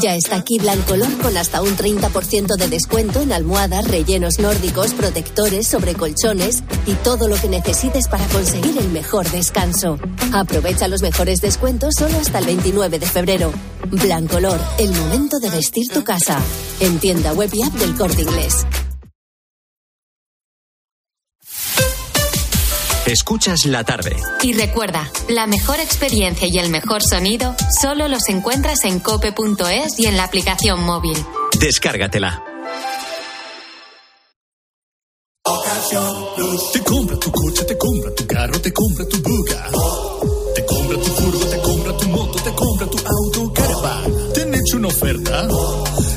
S22: Ya está aquí Blancolor con hasta un 30% de descuento en almohadas, rellenos nórdicos, protectores, sobrecolchones y todo lo que necesites para conseguir el mejor descanso. Aprovecha los mejores descuentos solo hasta el 29 de febrero. Blancolor, el momento de vestir tu casa. En tienda web y app del Corte Inglés.
S2: Escuchas la tarde.
S3: Y recuerda, la mejor experiencia y el mejor sonido solo los encuentras en cope.es y en la aplicación móvil.
S2: Descárgatela.
S23: Te compra tu coche, te compra tu carro, te compra tu buga. Te compra tu furgo, te compra tu moto, te compra tu auto, caravan. ¿Te han hecho una oferta?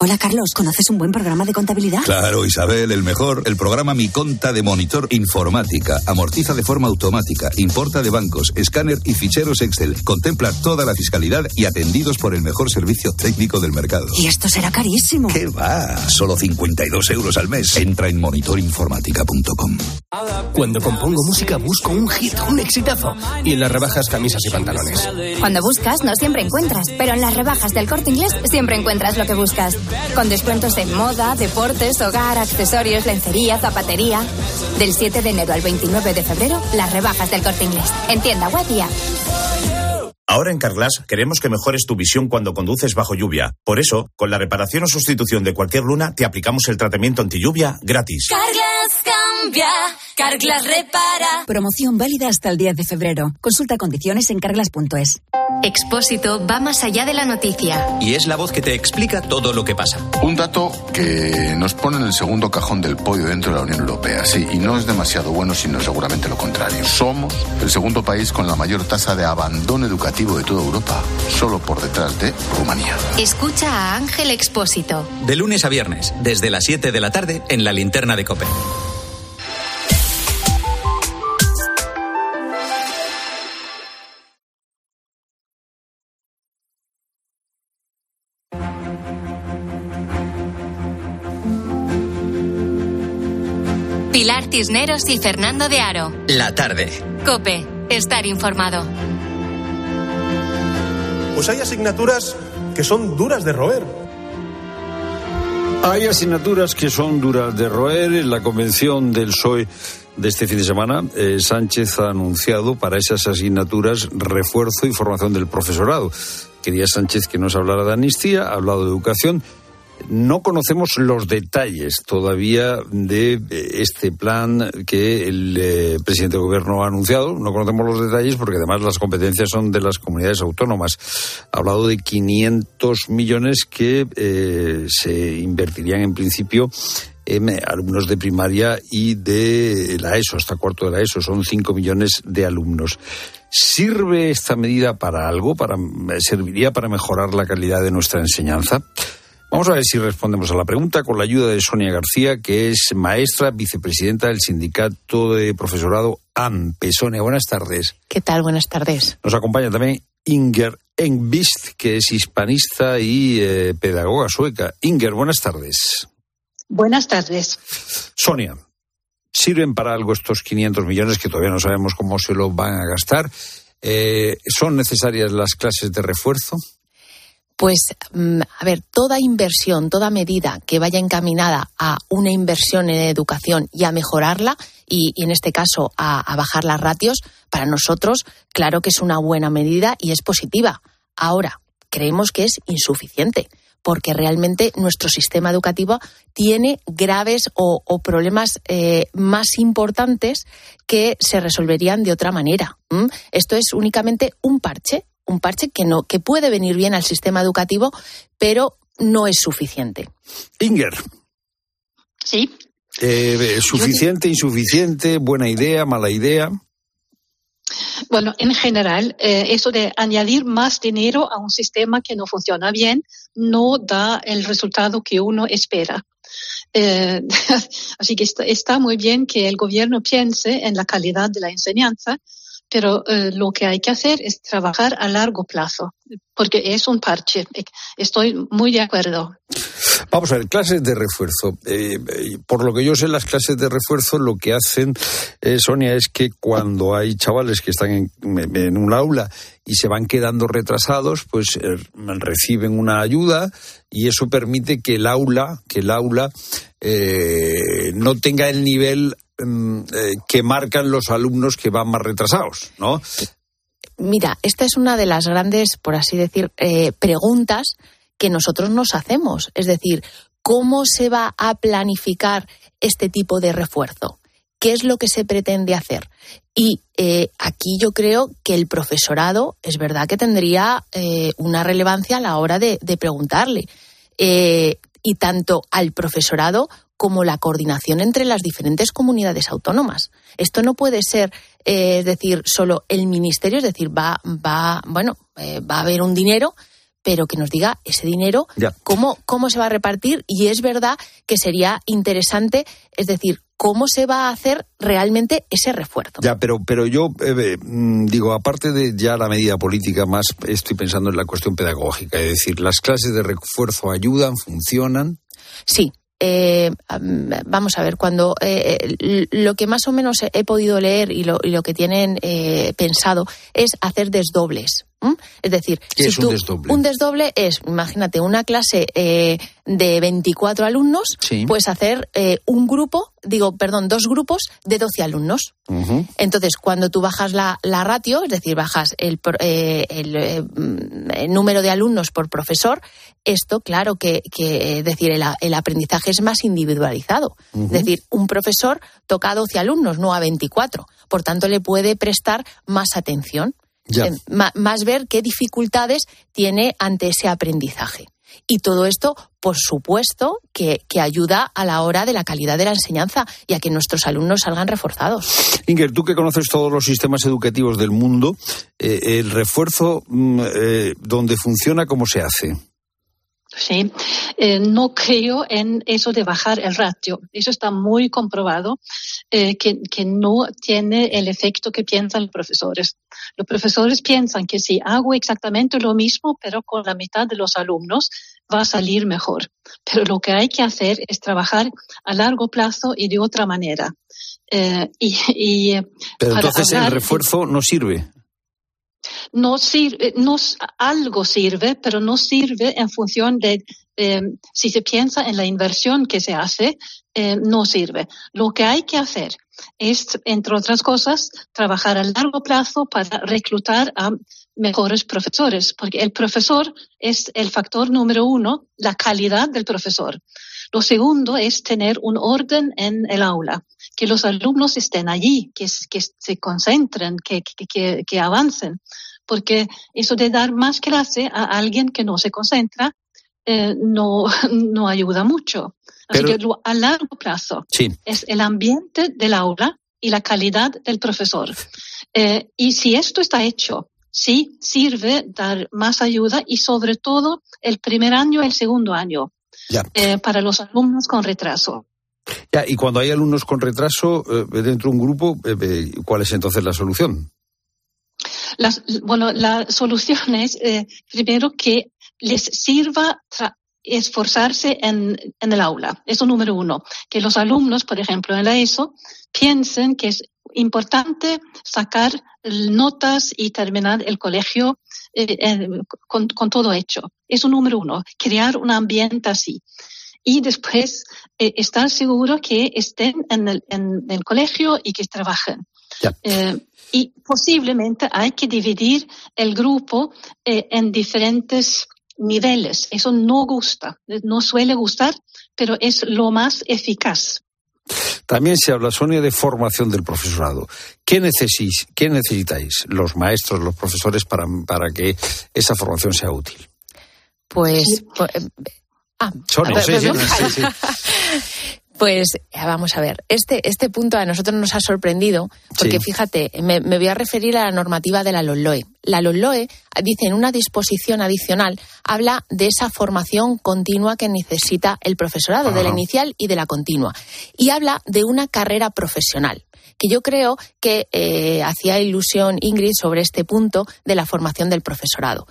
S24: Hola Carlos, ¿conoces un buen programa de contabilidad?
S25: Claro, Isabel, el mejor. El programa Mi Conta de Monitor Informática. Amortiza de forma automática, importa de bancos, escáner y ficheros Excel. Contempla toda la fiscalidad y atendidos por el mejor servicio técnico del mercado.
S24: Y esto será carísimo.
S25: ¿Qué va? Solo 52 euros al mes. Entra en monitorinformática.com.
S26: Cuando compongo música busco un hit, un exitazo. Y en las rebajas camisas y pantalones.
S27: Cuando buscas, no siempre encuentras, pero en las rebajas del corte inglés siempre encuentras lo que buscas. Con descuentos en moda, deportes, hogar, accesorios, lencería, zapatería. Del 7 de enero al 29 de febrero, las rebajas del corte inglés. En tienda web y app.
S28: Ahora en Carglass queremos que mejores tu visión cuando conduces bajo lluvia. Por eso, con la reparación o sustitución de cualquier luna, te aplicamos el tratamiento anti lluvia gratis.
S27: Carglass cambia, Carglass repara.
S24: Promoción válida hasta el 10 de febrero. Consulta condiciones en carglass.es.
S3: Expósito va más allá de la noticia.
S2: Y es la voz que te explica todo lo que pasa.
S18: Un dato que nos pone en el segundo cajón del podio dentro de la Unión Europea, sí, y no es demasiado bueno, sino seguramente lo contrario. Somos el segundo país con la mayor tasa de abandono educativo de toda Europa, solo por detrás de Rumanía.
S3: Escucha a Ángel Expósito.
S2: De lunes a viernes, desde las 7 de la tarde, en la linterna de Cope.
S3: Cisneros y Fernando de Aro.
S2: La tarde.
S3: Cope, estar informado.
S29: Pues hay asignaturas que son duras de roer.
S1: Hay asignaturas que son duras de roer. En la convención del PSOE de este fin de semana, eh, Sánchez ha anunciado para esas asignaturas refuerzo y formación del profesorado. Quería Sánchez que nos hablara de amnistía, ha hablado de educación. No conocemos los detalles todavía de eh, este plan que el eh, presidente del gobierno ha anunciado. No conocemos los detalles porque además las competencias son de las comunidades autónomas. Ha hablado de 500 millones que eh, se invertirían en principio en alumnos de primaria y de la ESO, hasta cuarto de la ESO. Son 5 millones de alumnos. ¿Sirve esta medida para algo? Para, ¿Serviría para mejorar la calidad de nuestra enseñanza? Vamos a ver si respondemos a la pregunta con la ayuda de Sonia García, que es maestra, vicepresidenta del Sindicato de Profesorado AMPE. Sonia, buenas tardes.
S30: ¿Qué tal? Buenas tardes.
S1: Nos acompaña también Inger Engvist, que es hispanista y eh, pedagoga sueca. Inger, buenas tardes.
S31: Buenas tardes.
S1: Sonia, ¿sirven para algo estos 500 millones que todavía no sabemos cómo se lo van a gastar? Eh, ¿Son necesarias las clases de refuerzo?
S30: Pues, mm, a ver, toda inversión, toda medida que vaya encaminada a una inversión en educación y a mejorarla, y, en este caso a, bajar las ratios, para nosotros, claro que es una buena medida y es positiva. Ahora, creemos que es insuficiente, porque realmente nuestro sistema educativo tiene graves o, problemas eh, más importantes que se resolverían de otra manera. Esto es únicamente un parche un parche que no que puede venir bien al sistema educativo, pero no es suficiente.
S1: Inger.
S31: Sí.
S1: Eh, ¿Suficiente, insuficiente, buena idea, mala idea?
S31: Bueno, en general, eh, eso de añadir más dinero a un sistema que no funciona bien no da el resultado que uno espera. Eh, así que está, está, muy bien que el gobierno piense en la calidad de la enseñanza, pero eh, lo que hay que hacer es trabajar a largo plazo, porque es un parche. Estoy muy de acuerdo.
S1: Vamos a ver, clases de refuerzo. Eh, por lo que yo sé, las clases de refuerzo lo que hacen, eh, Sonia, es que cuando hay chavales que están en, en un aula y se van quedando retrasados, pues reciben una ayuda y eso permite que el aula, que el aula eh, no tenga el nivel que marcan los alumnos que van más retrasados, ¿no?
S30: Mira, esta es una de las grandes, por así decir, eh, preguntas que nosotros nos hacemos. Es decir, ¿cómo se va a planificar este tipo de refuerzo? ¿Qué es lo que se pretende hacer? Y eh, aquí yo creo que el profesorado es verdad que tendría eh, una relevancia a la hora de, de preguntarle. Eh, y tanto al profesorado como la coordinación entre las diferentes comunidades autónomas. Esto no puede ser, eh, es decir, solo el ministerio, es decir, va, va, bueno, eh, va a haber un dinero, pero que nos diga ese dinero cómo, cómo se va a repartir y es verdad que sería interesante, es decir, cómo se va a hacer realmente ese refuerzo.
S1: Ya, pero, pero yo eh, digo, aparte de ya la medida política, más estoy pensando en la cuestión pedagógica, es decir, las clases de refuerzo ayudan, funcionan.
S30: Sí, eh, vamos a ver, cuando eh, lo que más o menos he podido leer y lo, y lo que tienen eh, pensado es hacer desdobles. ¿M? Es decir,
S1: ¿Qué
S30: si
S1: es un desdoble?
S30: un desdoble es, imagínate, una clase eh, de 24 alumnos,
S1: Sí.
S30: pues hacer eh, un grupo digo, perdón, dos grupos de 12 alumnos. Entonces, cuando tú bajas la, ratio, es decir, bajas el, eh, mm, el, número de alumnos por profesor, esto, claro, que, que decir, el, aprendizaje es más individualizado. Es decir, un profesor toca a 12 alumnos, no a 24. Por tanto, le puede prestar más atención. Más ver qué dificultades tiene ante ese aprendizaje. Y todo esto, por supuesto, que, ayuda a la hora de la calidad de la enseñanza y a que nuestros alumnos salgan reforzados.
S1: Inger, tú que conoces todos los sistemas educativos del mundo, eh, el refuerzo mm, eh, donde funciona, ¿cómo se hace?
S31: Sí, eh, no creo en eso de bajar el ratio. Eso está muy comprobado que, que, no tiene el efecto que piensan los profesores. Los profesores piensan que si hago exactamente lo mismo, pero con la mitad de los alumnos, va a salir mejor. Pero lo que hay que hacer es trabajar a largo plazo y de otra manera.
S1: Eh, y, pero entonces el refuerzo no sirve.
S31: No sirve, no, algo sirve, pero no sirve en función de eh, si se piensa en la inversión que se hace, eh, no sirve. Lo que hay que hacer es, entre otras cosas, trabajar a largo plazo para reclutar a mejores profesores, porque el profesor es el factor número uno, la calidad del profesor. Lo segundo es tener un orden en el aula, que los alumnos estén allí, que, que se concentren, que, que, que, avancen, porque eso de dar más clase a alguien que no se concentra eh, no, no ayuda mucho. Así que a largo plazo es el ambiente del aula y la calidad del profesor. Eh, y si esto está hecho sí sirve dar más ayuda y sobre todo el primer año, el segundo año, eh, para los alumnos con retraso.
S1: Ya, y cuando hay alumnos con retraso dentro de un grupo, ¿cuál es entonces la solución?
S31: Bueno, la solución es primero que les sirva esforzarse en, en, el aula. Eso número uno. Que los alumnos, por ejemplo, en la ESO, piensen que es importante sacar notas y terminar el colegio eh, con, todo hecho. Eso número uno, crear un ambiente así. Y después eh, estar seguro que estén en el, colegio y que trabajen. Eh, y posiblemente hay que dividir el grupo en diferentes niveles. Eso no gusta, no suele gustar, pero es lo más eficaz.
S1: También se habla, Sonia, de formación del profesorado. ¿Qué, necesitáis los maestros, los profesores, para, para que esa formación sea útil?
S30: Pues... pues ah, Sonia, sí, sí, Pues vamos a ver, este, este punto a nosotros nos ha sorprendido porque fíjate, me, voy a referir a la normativa de la LOLOE. La LOLOE dice en una disposición adicional, habla de esa formación continua que necesita el profesorado, de la inicial y de la continua. Y habla de una carrera profesional que yo creo que eh, hacía ilusión Ingrid sobre este punto de la formación del profesorado.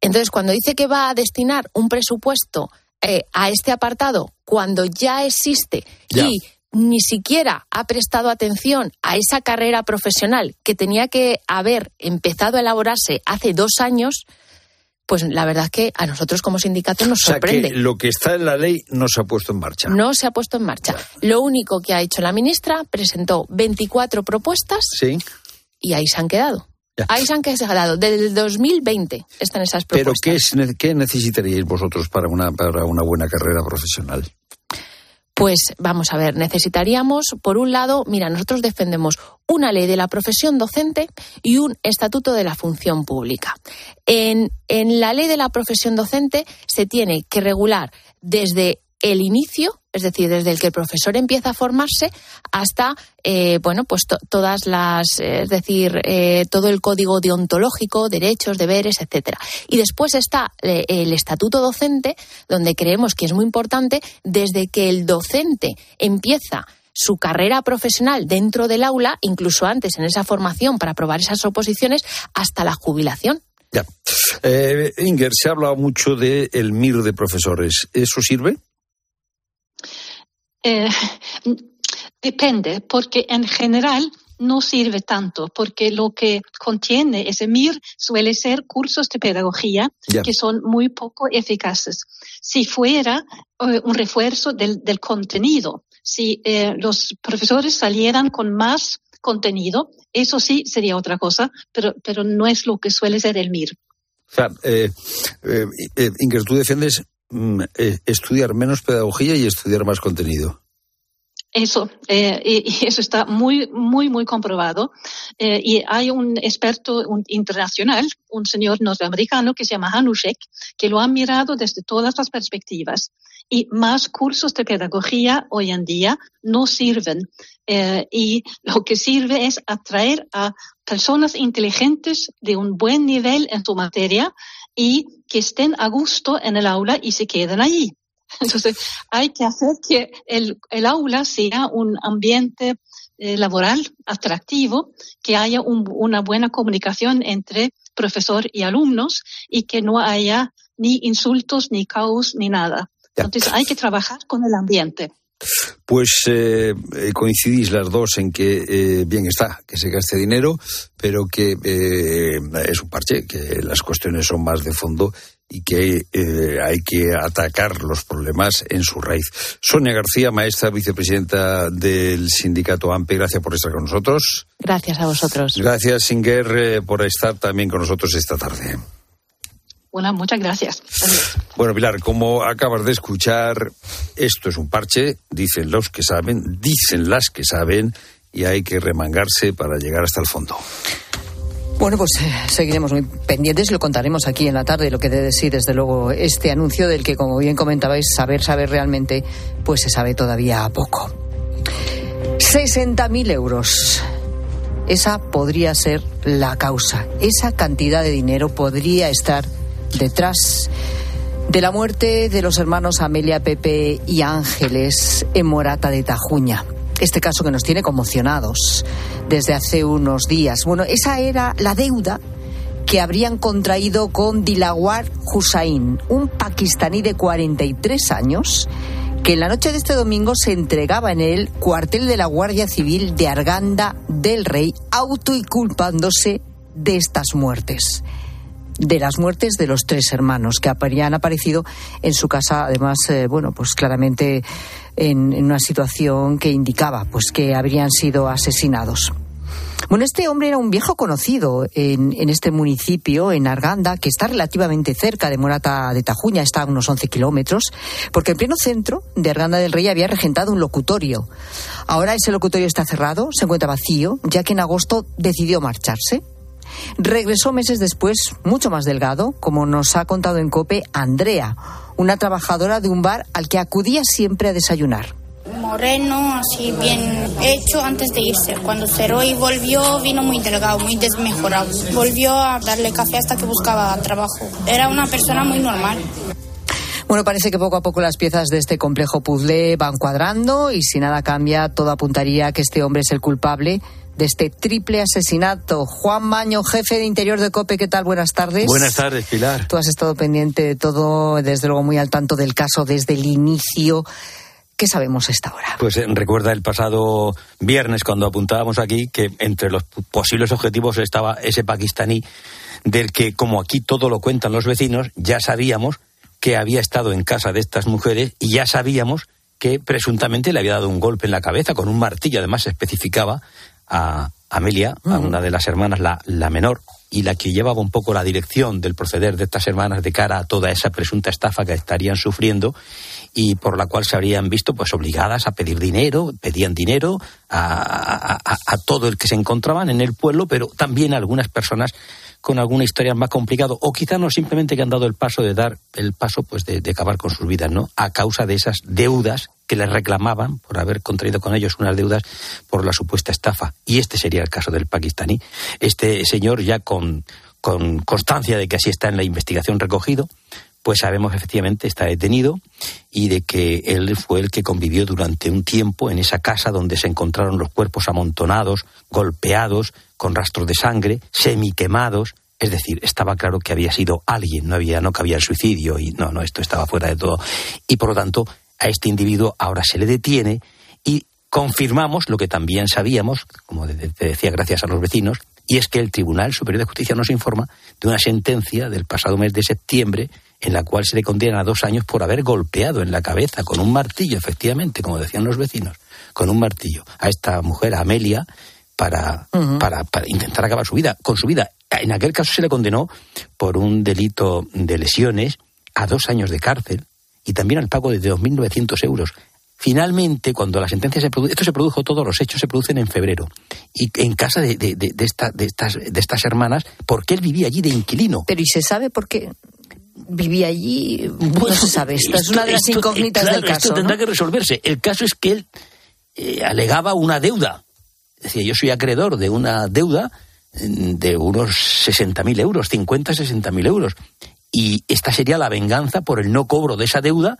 S30: Entonces, cuando dice que va a destinar un presupuesto eh, a este apartado cuando ya existe y ni siquiera ha prestado atención a esa carrera profesional que tenía que haber empezado a elaborarse hace dos años, pues la verdad es que a nosotros como sindicato nos sorprende.
S1: lo que está en la ley no se ha puesto en marcha.
S30: No se ha puesto en marcha. Lo único que ha hecho la ministra, presentó 24 propuestas y ahí se han quedado. Ahí se han quedado. Desde el 2020 están esas propuestas.
S1: ¿Pero qué, qué necesitaríais vosotros para una, para una buena carrera profesional?
S30: Pues vamos a ver, necesitaríamos, por un lado, mira, nosotros defendemos una ley de la profesión docente y un estatuto de la función pública. En, en la ley de la profesión docente se tiene que regular desde el inicio, es decir, desde el que el profesor empieza a formarse hasta, eh, bueno, pues todas las, eh, es decir, eh, todo el código deontológico, derechos, deberes, etcétera. Y después está el estatuto docente, donde creemos que es muy importante desde que el docente empieza su carrera profesional dentro del aula, incluso antes en esa formación para aprobar esas oposiciones, hasta la jubilación.
S1: Ya. Inger, se ha hablado mucho del el MIR de profesores. ¿Eso sirve?
S31: Eh, depende, porque en general no sirve tanto, porque lo que contiene ese MIR suele ser cursos de pedagogía que son muy poco eficaces. Si fuera eh, un refuerzo del, contenido, si eh, los profesores salieran con más contenido, eso sí sería otra cosa, pero, pero no es lo que suele ser el MIR.
S1: O sea, eh, eh, Ingrid, tú defiendes estudiar menos pedagogía y estudiar más contenido.
S31: Eso, eh, y, eso está muy, muy, muy comprobado. Eh, y hay un experto internacional, un señor norteamericano que se llama Hanushek, que lo ha mirado desde todas las perspectivas. Y más cursos de pedagogía hoy en día no sirven. Eh, y lo que sirve es atraer a personas inteligentes de un buen nivel en su materia y que estén a gusto en el aula y se queden allí. Entonces, hay que hacer que el, el aula sea un ambiente eh, laboral atractivo, que haya un- una buena comunicación entre profesor y alumnos y que no haya ni insultos, ni caos, ni nada. Entonces, hay que trabajar con el ambiente.
S1: Pues eh, eh, coincidís las dos en que eh, bien está que se gaste dinero, pero que eh, es un parche, que las cuestiones son más de fondo y que hay que atacar los problemas en su raíz. Sonia García, maestra vicepresidenta del sindicato AMPE, gracias por estar con nosotros.
S30: Gracias a vosotros.
S1: Gracias, Singer, por estar también con nosotros esta tarde.
S31: Bueno, muchas gracias. Adiós.
S1: Bueno, Pilar, como acabas de escuchar, esto es un parche, dicen los que saben, dicen las que saben, y hay que remangarse para llegar hasta el fondo.
S6: Bueno, pues eh, seguiremos muy pendientes y lo contaremos aquí en la tarde, lo que debe decir, desde luego, este anuncio del que, como bien comentabais, saber, saber realmente, pues se sabe todavía poco. 60.000 euros. Esa podría ser la causa. Esa cantidad de dinero podría estar detrás de la muerte de los hermanos Amelia, Pepe y Ángeles en Morata de Tajuña. Este caso que nos tiene conmocionados desde hace unos días. Bueno, esa era la deuda que habrían contraído con Dilawar Hussain, un pakistaní de 43 años que en la noche de este domingo se entregaba en el cuartel de la Guardia Civil de Arganda del Rey, autoinculpándose de estas muertes de las muertes de los tres hermanos que habrían aparecido en su casa, además, eh, bueno, pues claramente en, en una situación que indicaba pues que habrían sido asesinados. Bueno, este hombre era un viejo conocido en, en este municipio, en Arganda, que está relativamente cerca de Morata de Tajuña, está a unos 11 kilómetros, porque en pleno centro de Arganda del Rey había regentado un locutorio. Ahora ese locutorio está cerrado, se encuentra vacío, ya que en agosto decidió marcharse. Regresó meses después, mucho más delgado, como nos ha contado en COPE Andrea, una trabajadora de un bar al que acudía siempre a desayunar.
S32: Moreno, así bien hecho antes de irse. Cuando cerró y volvió, vino muy delgado, muy desmejorado. Volvió a darle café hasta que buscaba trabajo. Era una persona muy normal.
S6: Bueno, parece que poco a poco las piezas de este complejo puzzle van cuadrando y si nada cambia, todo apuntaría a que este hombre es el culpable de este triple asesinato. Juan Maño, jefe de Interior de COPE, ¿qué tal? Buenas tardes.
S33: Buenas tardes, Pilar.
S6: Tú has estado pendiente de todo, desde luego muy al tanto del caso desde el inicio. ¿Qué sabemos a esta hora?
S33: Pues eh, recuerda el pasado viernes cuando apuntábamos aquí que entre los posibles objetivos estaba ese pakistaní del que, como aquí todo lo cuentan los vecinos, ya sabíamos que había estado en casa de estas mujeres y ya sabíamos que presuntamente le había dado un golpe en la cabeza con un martillo, además se especificaba a Amelia, a una de las hermanas, la, la menor, y la que llevaba un poco la dirección del proceder de estas hermanas de cara a toda esa presunta estafa que estarían sufriendo y por la cual se habrían visto pues obligadas a pedir dinero, pedían dinero a, a- a- a todo el que se encontraban en el pueblo, pero también a algunas personas con alguna historia más complicada o quizá no simplemente que han dado el paso de dar el paso pues de, de acabar con sus vidas, ¿no? A causa de esas deudas que les reclamaban por haber contraído con ellos unas deudas por la supuesta estafa. Y este sería el caso del pakistaní. Este señor ya con, con constancia de que así está en la investigación recogido, pues sabemos efectivamente está detenido y de que él fue el que convivió durante un tiempo en esa casa donde se encontraron los cuerpos amontonados, golpeados, con rastros de sangre, semiquemados. Es decir, estaba claro que había sido alguien, no había, no cabía el suicidio y no, no, esto estaba fuera de todo. Y por lo tanto, a este individuo ahora se le detiene y confirmamos lo que también sabíamos, como te decía, gracias a los vecinos, y es que el Tribunal Superior de Justicia nos informa de una sentencia del pasado mes de septiembre en la cual se le condena a dos años por haber golpeado en la cabeza con un martillo, efectivamente, como decían los vecinos, con un martillo a esta mujer, a Amelia, para, para, para intentar acabar su vida, con su vida. En aquel caso se le condenó por un delito de lesiones a dos años de cárcel y también al pago de 2.900 euros. Finalmente, cuando la sentencia se produjo, esto se produjo, todos los hechos se producen en febrero, y en casa de, de, de, esta, de, estas, de estas hermanas, porque él vivía allí de inquilino.
S6: Pero ¿y se sabe por qué vivía allí? no se sabe. Esta es una de las
S33: esto-
S6: incógnitas
S33: claro,
S6: del caso.
S33: Esto tendrá
S6: ¿no?
S33: que resolverse. El caso es que él eh, alegaba una deuda. Decía, yo soy acreedor de una deuda mm, de unos 60.000 euros, 50, 60.000 euros. Y esta sería la venganza por el no cobro de esa deuda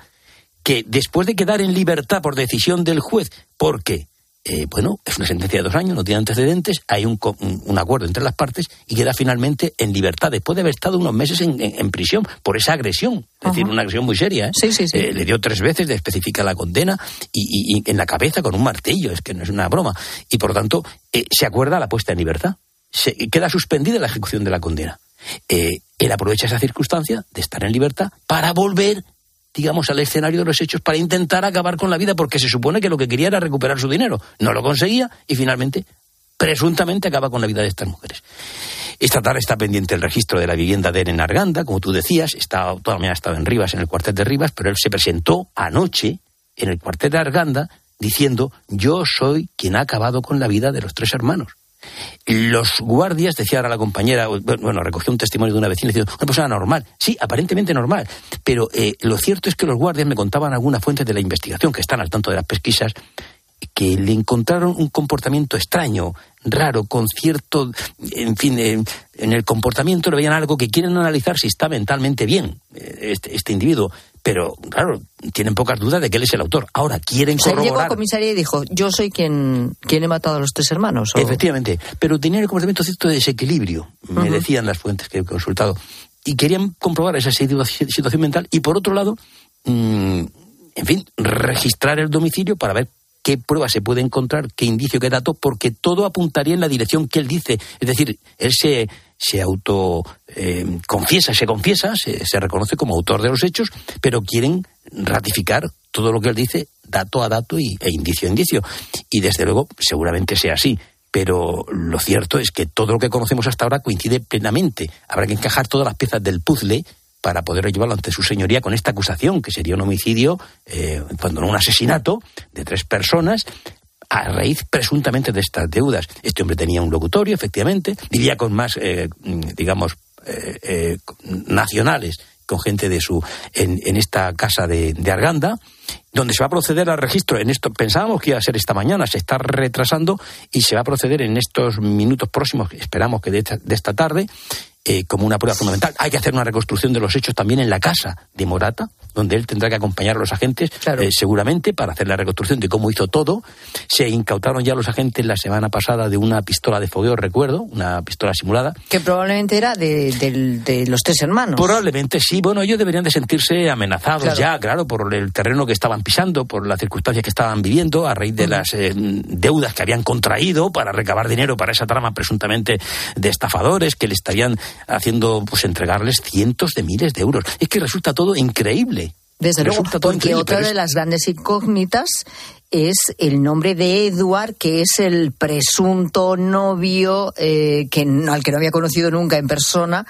S33: que después de quedar en libertad por decisión del juez, porque, eh, bueno, es una sentencia de dos años, no tiene antecedentes, hay un, un- acuerdo entre las partes y queda finalmente en libertad, después de haber estado unos meses en, en- en prisión por esa agresión, es decir, una agresión muy seria. ¿eh? Eh, le dio tres veces, le especifica la condena y, y- y en la cabeza con un martillo, es que no es una broma. Y por lo tanto, eh, se acuerda la puesta en libertad. Se, queda suspendida la ejecución de la condena. Él aprovecha esa circunstancia de estar en libertad para volver digamos, al escenario de los hechos para intentar acabar con la vida, porque se supone que lo que quería era recuperar su dinero. No lo conseguía y finalmente, presuntamente, acaba con la vida de estas mujeres. Esta tarde está pendiente el registro de la vivienda de él en Arganda, como tú decías, está, toda la mañana ha estado en Rivas, en el cuartel de Rivas, pero él se presentó anoche en el cuartel de Arganda diciendo, yo soy quien ha acabado con la vida de los tres hermanos. Los guardias, decía ahora la compañera, bueno, recogió un testimonio de una vecina diciendo, una persona normal. Sí, aparentemente normal. Pero eh, lo cierto es que los guardias me contaban algunas fuentes de la investigación que están al tanto de las pesquisas que le encontraron un comportamiento extraño, raro, con cierto, en fin, eh, en el comportamiento le veían algo que quieren analizar si está mentalmente bien eh, este, este individuo. Pero, claro, tienen pocas dudas de que él es el autor. Ahora, quieren
S6: O sea, llegó a
S33: corroborar.
S6: comisaría y dijo, yo soy quien, quien he matado a los tres hermanos. o-
S33: Efectivamente, pero tenían el comportamiento cierto de desequilibrio, me decían las fuentes que he consultado, y querían comprobar esa situa- situación mental y por otro lado, mm, en fin, registrar el domicilio para ver qué pruebas se puede encontrar, qué indicio, qué dato, porque todo apuntaría en la dirección que él dice. Es decir, él se, se auto eh, confiesa, se confiesa, se, reconoce como autor de los hechos, pero quieren ratificar todo lo que él dice, dato a dato y, e indicio a indicio. Y desde luego, seguramente sea así. Pero lo cierto es que todo lo que conocemos hasta ahora coincide plenamente. Habrá que encajar todas las piezas del puzzle para poder llevarlo ante su señoría con esta acusación, que sería un homicidio, eh, cuando no un asesinato, de tres personas, a raíz presuntamente de estas deudas. Este hombre tenía un locutorio, efectivamente, vivía con más, eh, digamos, eh, eh, nacionales, con gente de su, en, en esta casa de, de Arganda, donde se va a proceder al registro. En esto pensábamos que iba a ser esta mañana, se está retrasando y se va a proceder en estos minutos próximos, esperamos que de esta, de esta tarde, eh, como una prueba fundamental. Hay que hacer una reconstrucción de los hechos también en la casa de Morata, donde él tendrá que acompañar a los agentes, eh, seguramente, para hacer la reconstrucción de cómo hizo todo. Se incautaron ya los agentes la semana pasada de una pistola de fogueo, recuerdo, una pistola simulada.
S6: Que probablemente era de, los tres hermanos.
S33: Probablemente sí. Bueno, ellos deberían de sentirse amenazados
S6: Claro.
S33: ya, claro, por el terreno que estaban pisando, por las circunstancias que estaban viviendo, a raíz de las eh, deudas que habían contraído para recabar dinero para esa trama presuntamente de estafadores que le estarían haciendo, pues, entregarles cientos de miles de euros. Es que resulta todo increíble.
S6: Desde luego, porque
S33: increíble,
S6: otra de las grandes incógnitas es el nombre de Edward, que es el presunto novio eh, que, al que no había conocido nunca en persona,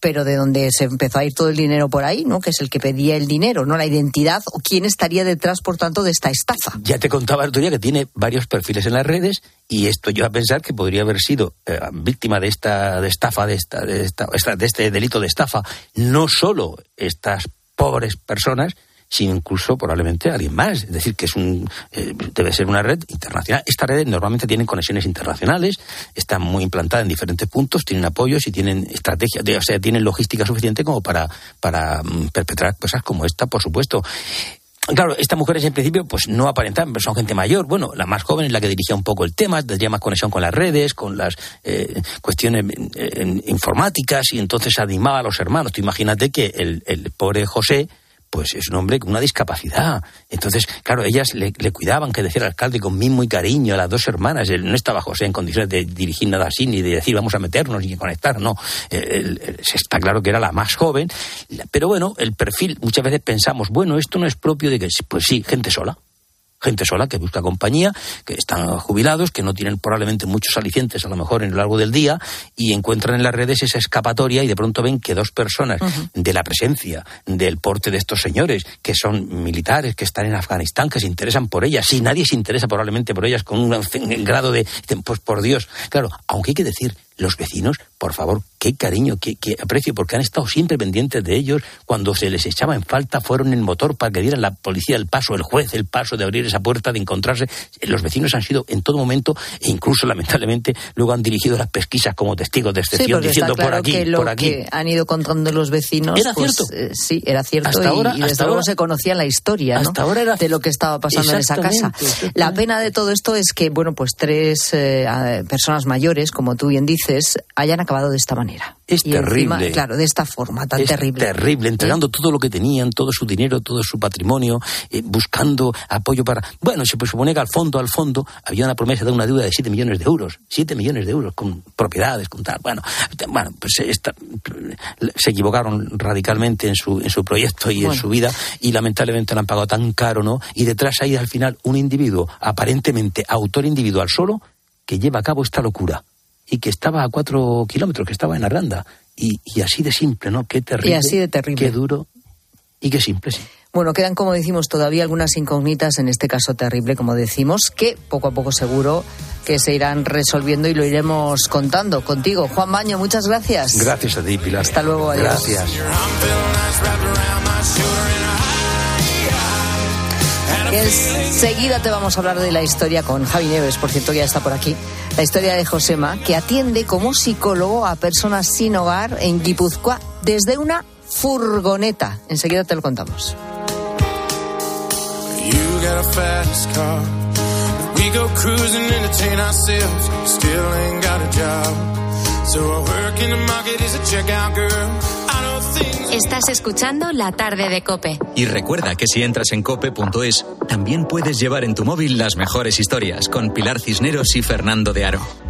S6: pero de donde se empezó a ir todo el dinero por ahí, ¿no? Que es el que pedía el dinero, ¿no? La identidad o quién estaría detrás, por tanto, de esta estafa.
S33: Ya te contaba el día que tiene varios perfiles en las redes y esto yo a pensar que podría haber sido eh, víctima de esta de estafa, de, esta, de, esta- de este delito de estafa, no solo estas pobres personas, sino incluso probablemente alguien más. Es decir, que es un eh, debe ser una red internacional. Estas redes normalmente tienen conexiones internacionales, están muy implantadas en diferentes puntos, tienen apoyos y tienen estrategias, o sea, tienen logística suficiente como para, para mm, perpetrar cosas como esta, por supuesto. Claro, estas mujeres en principio pues no aparentan, son gente mayor. Bueno, la más joven es la que dirigía un poco el tema, tendría más conexión con las redes, con las eh, cuestiones eh, informáticas y entonces animaba a los hermanos. Tú imagínate que el, el pobre José pues es un hombre con una discapacidad. Entonces, claro, ellas le, cuidaban, que decía el alcalde, con mimo y cariño a las dos hermanas. Él no estaba José en condiciones de dirigir nada así, ni de decir vamos a meternos y conectar, no. está claro que era la más joven. Pero bueno, el perfil, muchas veces pensamos, bueno, esto no es propio de que, pues sí, gente sola gente sola que busca compañía, que están jubilados, que no tienen probablemente muchos alicientes a lo mejor en lo largo del día y encuentran en las redes esa escapatoria y de pronto ven que dos personas de la presencia, del porte de estos señores, que son militares, que están en Afganistán, que se interesan por ellas, si nadie se interesa probablemente por ellas con un grado de, pues por Dios, claro, aunque hay que decir, los vecinos, por favor, qué cariño, qué, aprecio, porque han estado siempre pendientes de ellos. Cuando se les echaba en falta, fueron el motor para que dieran la policía el paso, el juez el paso de abrir esa puerta, de encontrarse. Los vecinos han sido en todo momento, e incluso lamentablemente, luego han dirigido las pesquisas como testigos de excepción, diciendo por aquí,
S6: que
S33: por aquí.
S6: Que han ido contando los vecinos.
S33: Era
S6: pues,
S33: cierto.
S6: Eh, sí, era cierto. Hasta ahora, y desde luego se conocía la historia
S33: hasta ahora era...
S6: de lo que estaba pasando en esa casa. La pena de todo esto es que, bueno, pues tres eh, personas mayores, como tú bien dices, hayan acabado de esta manera.
S33: Es terrible.
S6: claro, de esta forma tan terrible.
S33: Terrible, entregando todo lo que tenían, todo su dinero, todo su patrimonio, eh, buscando apoyo para. Bueno, se supone que al fondo, al fondo, había una promesa de una deuda de 7 millones de euros. 7 millones de euros con propiedades, con tal. Bueno, bueno pues esta, se equivocaron radicalmente en su, en su proyecto y en su vida y lamentablemente lo han pagado tan caro, ¿no? Y detrás hay al final un individuo, aparentemente autor individual solo, que lleva a cabo esta locura y que estaba a cuatro kilómetros, que estaba en Aranda. Y, y así de simple, ¿no? Qué terrible.
S6: Y así de terrible.
S33: Qué duro y qué simple, sí.
S6: Bueno, quedan, como decimos, todavía algunas incógnitas en este caso terrible, como decimos, que poco a poco seguro que se irán resolviendo y lo iremos contando contigo. Juan Baño, muchas gracias.
S33: Gracias a ti, Pilar.
S6: Hasta luego. Adiós.
S33: Gracias.
S6: Enseguida te vamos a hablar de la historia con Javi Neves, por cierto, ya está por aquí. La historia de Josema, que atiende como psicólogo a personas sin hogar en Guipúzcoa desde una furgoneta. Enseguida te lo contamos.
S3: Estás escuchando La tarde de Cope.
S2: Y recuerda que si entras en cope.es, también puedes llevar en tu móvil las mejores historias con Pilar Cisneros y Fernando de Aro.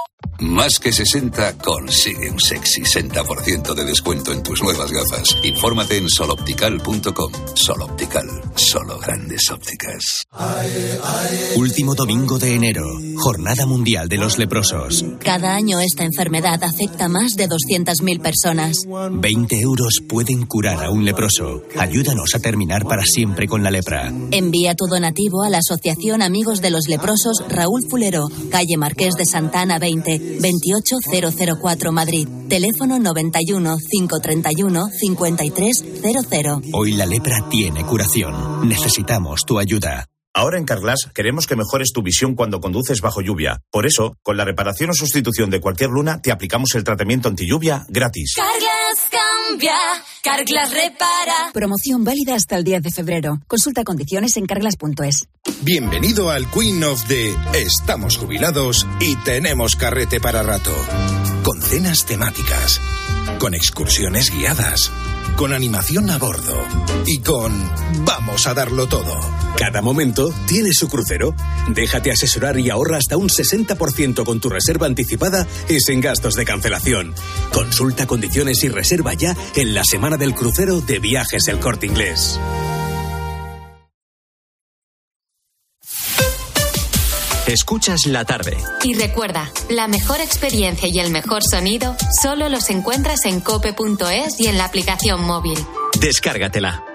S25: Más que 60 consigue un sexy 60% de descuento en tus nuevas gafas. Infórmate en soloptical.com. Soloptical, solo grandes ópticas.
S20: Último domingo de enero, Jornada Mundial de los Leprosos.
S22: Cada año esta enfermedad afecta a más de 200.000 personas.
S20: 20 euros pueden curar a un leproso. Ayúdanos a terminar para siempre con la lepra.
S22: Envía tu donativo a la Asociación Amigos de los Leprosos Raúl Fulero, calle Marqués de Santana 20 28004 Madrid. Teléfono 91 531 5300.
S20: Hoy la lepra tiene curación. Necesitamos tu ayuda.
S28: Ahora en Carglass queremos que mejores tu visión cuando conduces bajo lluvia. Por eso, con la reparación o sustitución de cualquier luna, te aplicamos el tratamiento anti lluvia gratis.
S22: Carglass cambia, Carglass repara.
S24: Promoción válida hasta el 10 de febrero. Consulta condiciones en carglass.es.
S34: Bienvenido al Queen of the Estamos jubilados y tenemos carrete para rato. Con cenas temáticas, con excursiones guiadas con animación a bordo y con vamos a darlo todo.
S26: Cada momento tiene su crucero. Déjate asesorar y ahorra hasta un 60% con tu reserva anticipada y sin gastos de cancelación. Consulta condiciones y reserva ya en la semana del crucero de Viajes El Corte Inglés.
S2: Escuchas la tarde.
S3: Y recuerda, la mejor experiencia y el mejor sonido solo los encuentras en cope.es y en la aplicación móvil.
S2: Descárgatela.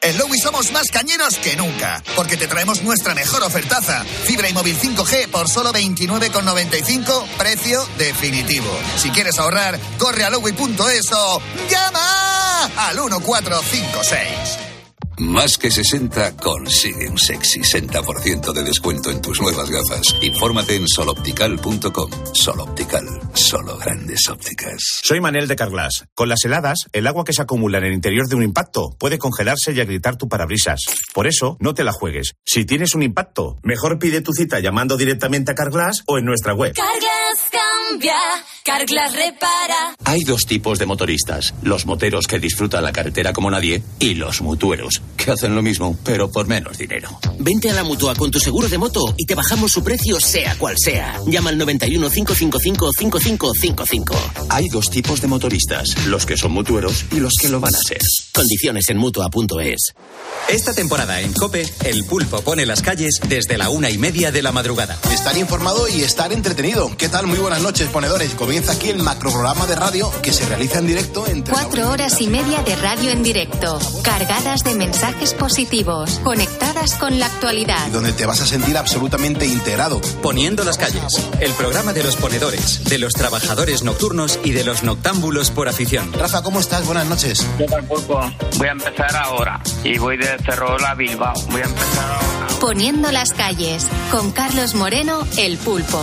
S35: En Lowy somos más cañeros que nunca, porque te traemos nuestra mejor ofertaza. Fibra y móvil 5G por solo 29,95, precio definitivo. Si quieres ahorrar, corre a lowy.es o llama al 1456.
S25: Más que 60 consigue un sexy 60% de descuento en tus nuevas gafas. Infórmate en soloptical.com. Soloptical, solo grandes ópticas.
S28: Soy Manel de Carglass. Con las heladas, el agua que se acumula en el interior de un impacto puede congelarse y agrietar tu parabrisas. Por eso, no te la juegues. Si tienes un impacto, mejor pide tu cita llamando directamente a Carglass o en nuestra web.
S36: Carglass cambia, Carglass repara.
S37: Hay dos tipos de motoristas: los moteros que disfrutan la carretera como nadie y los mutueros que hacen lo mismo, pero por menos dinero.
S38: Vente a la mutua con tu seguro de moto y te bajamos su precio, sea cual sea. Llama al 91 555 5555.
S37: Hay dos tipos de motoristas: los que son mutueros y los que lo van a ser.
S38: Condiciones en mutua.es.
S2: Esta temporada en Cope, el pulpo pone las calles desde la una y media de la madrugada.
S39: Estar informado y estar entretenido. ¿Qué tal? Muy buenas noches, ponedores. Comienza aquí el macroprograma de radio que se realiza en directo entre.
S3: Cuatro horas y media de radio en directo, cargadas de mensajes positivos, conectadas con la actualidad.
S39: donde te vas a sentir absolutamente integrado.
S2: Poniendo las calles, el programa de los ponedores, de los trabajadores nocturnos y de los noctámbulos por afición.
S39: Rafa, ¿cómo estás? Buenas noches.
S40: ¿Qué tal, Pulpo? Voy a empezar ahora y voy de Ferrol a Bilbao. Voy a empezar ahora.
S3: Poniendo las calles, con Carlos Moreno, el pulpo.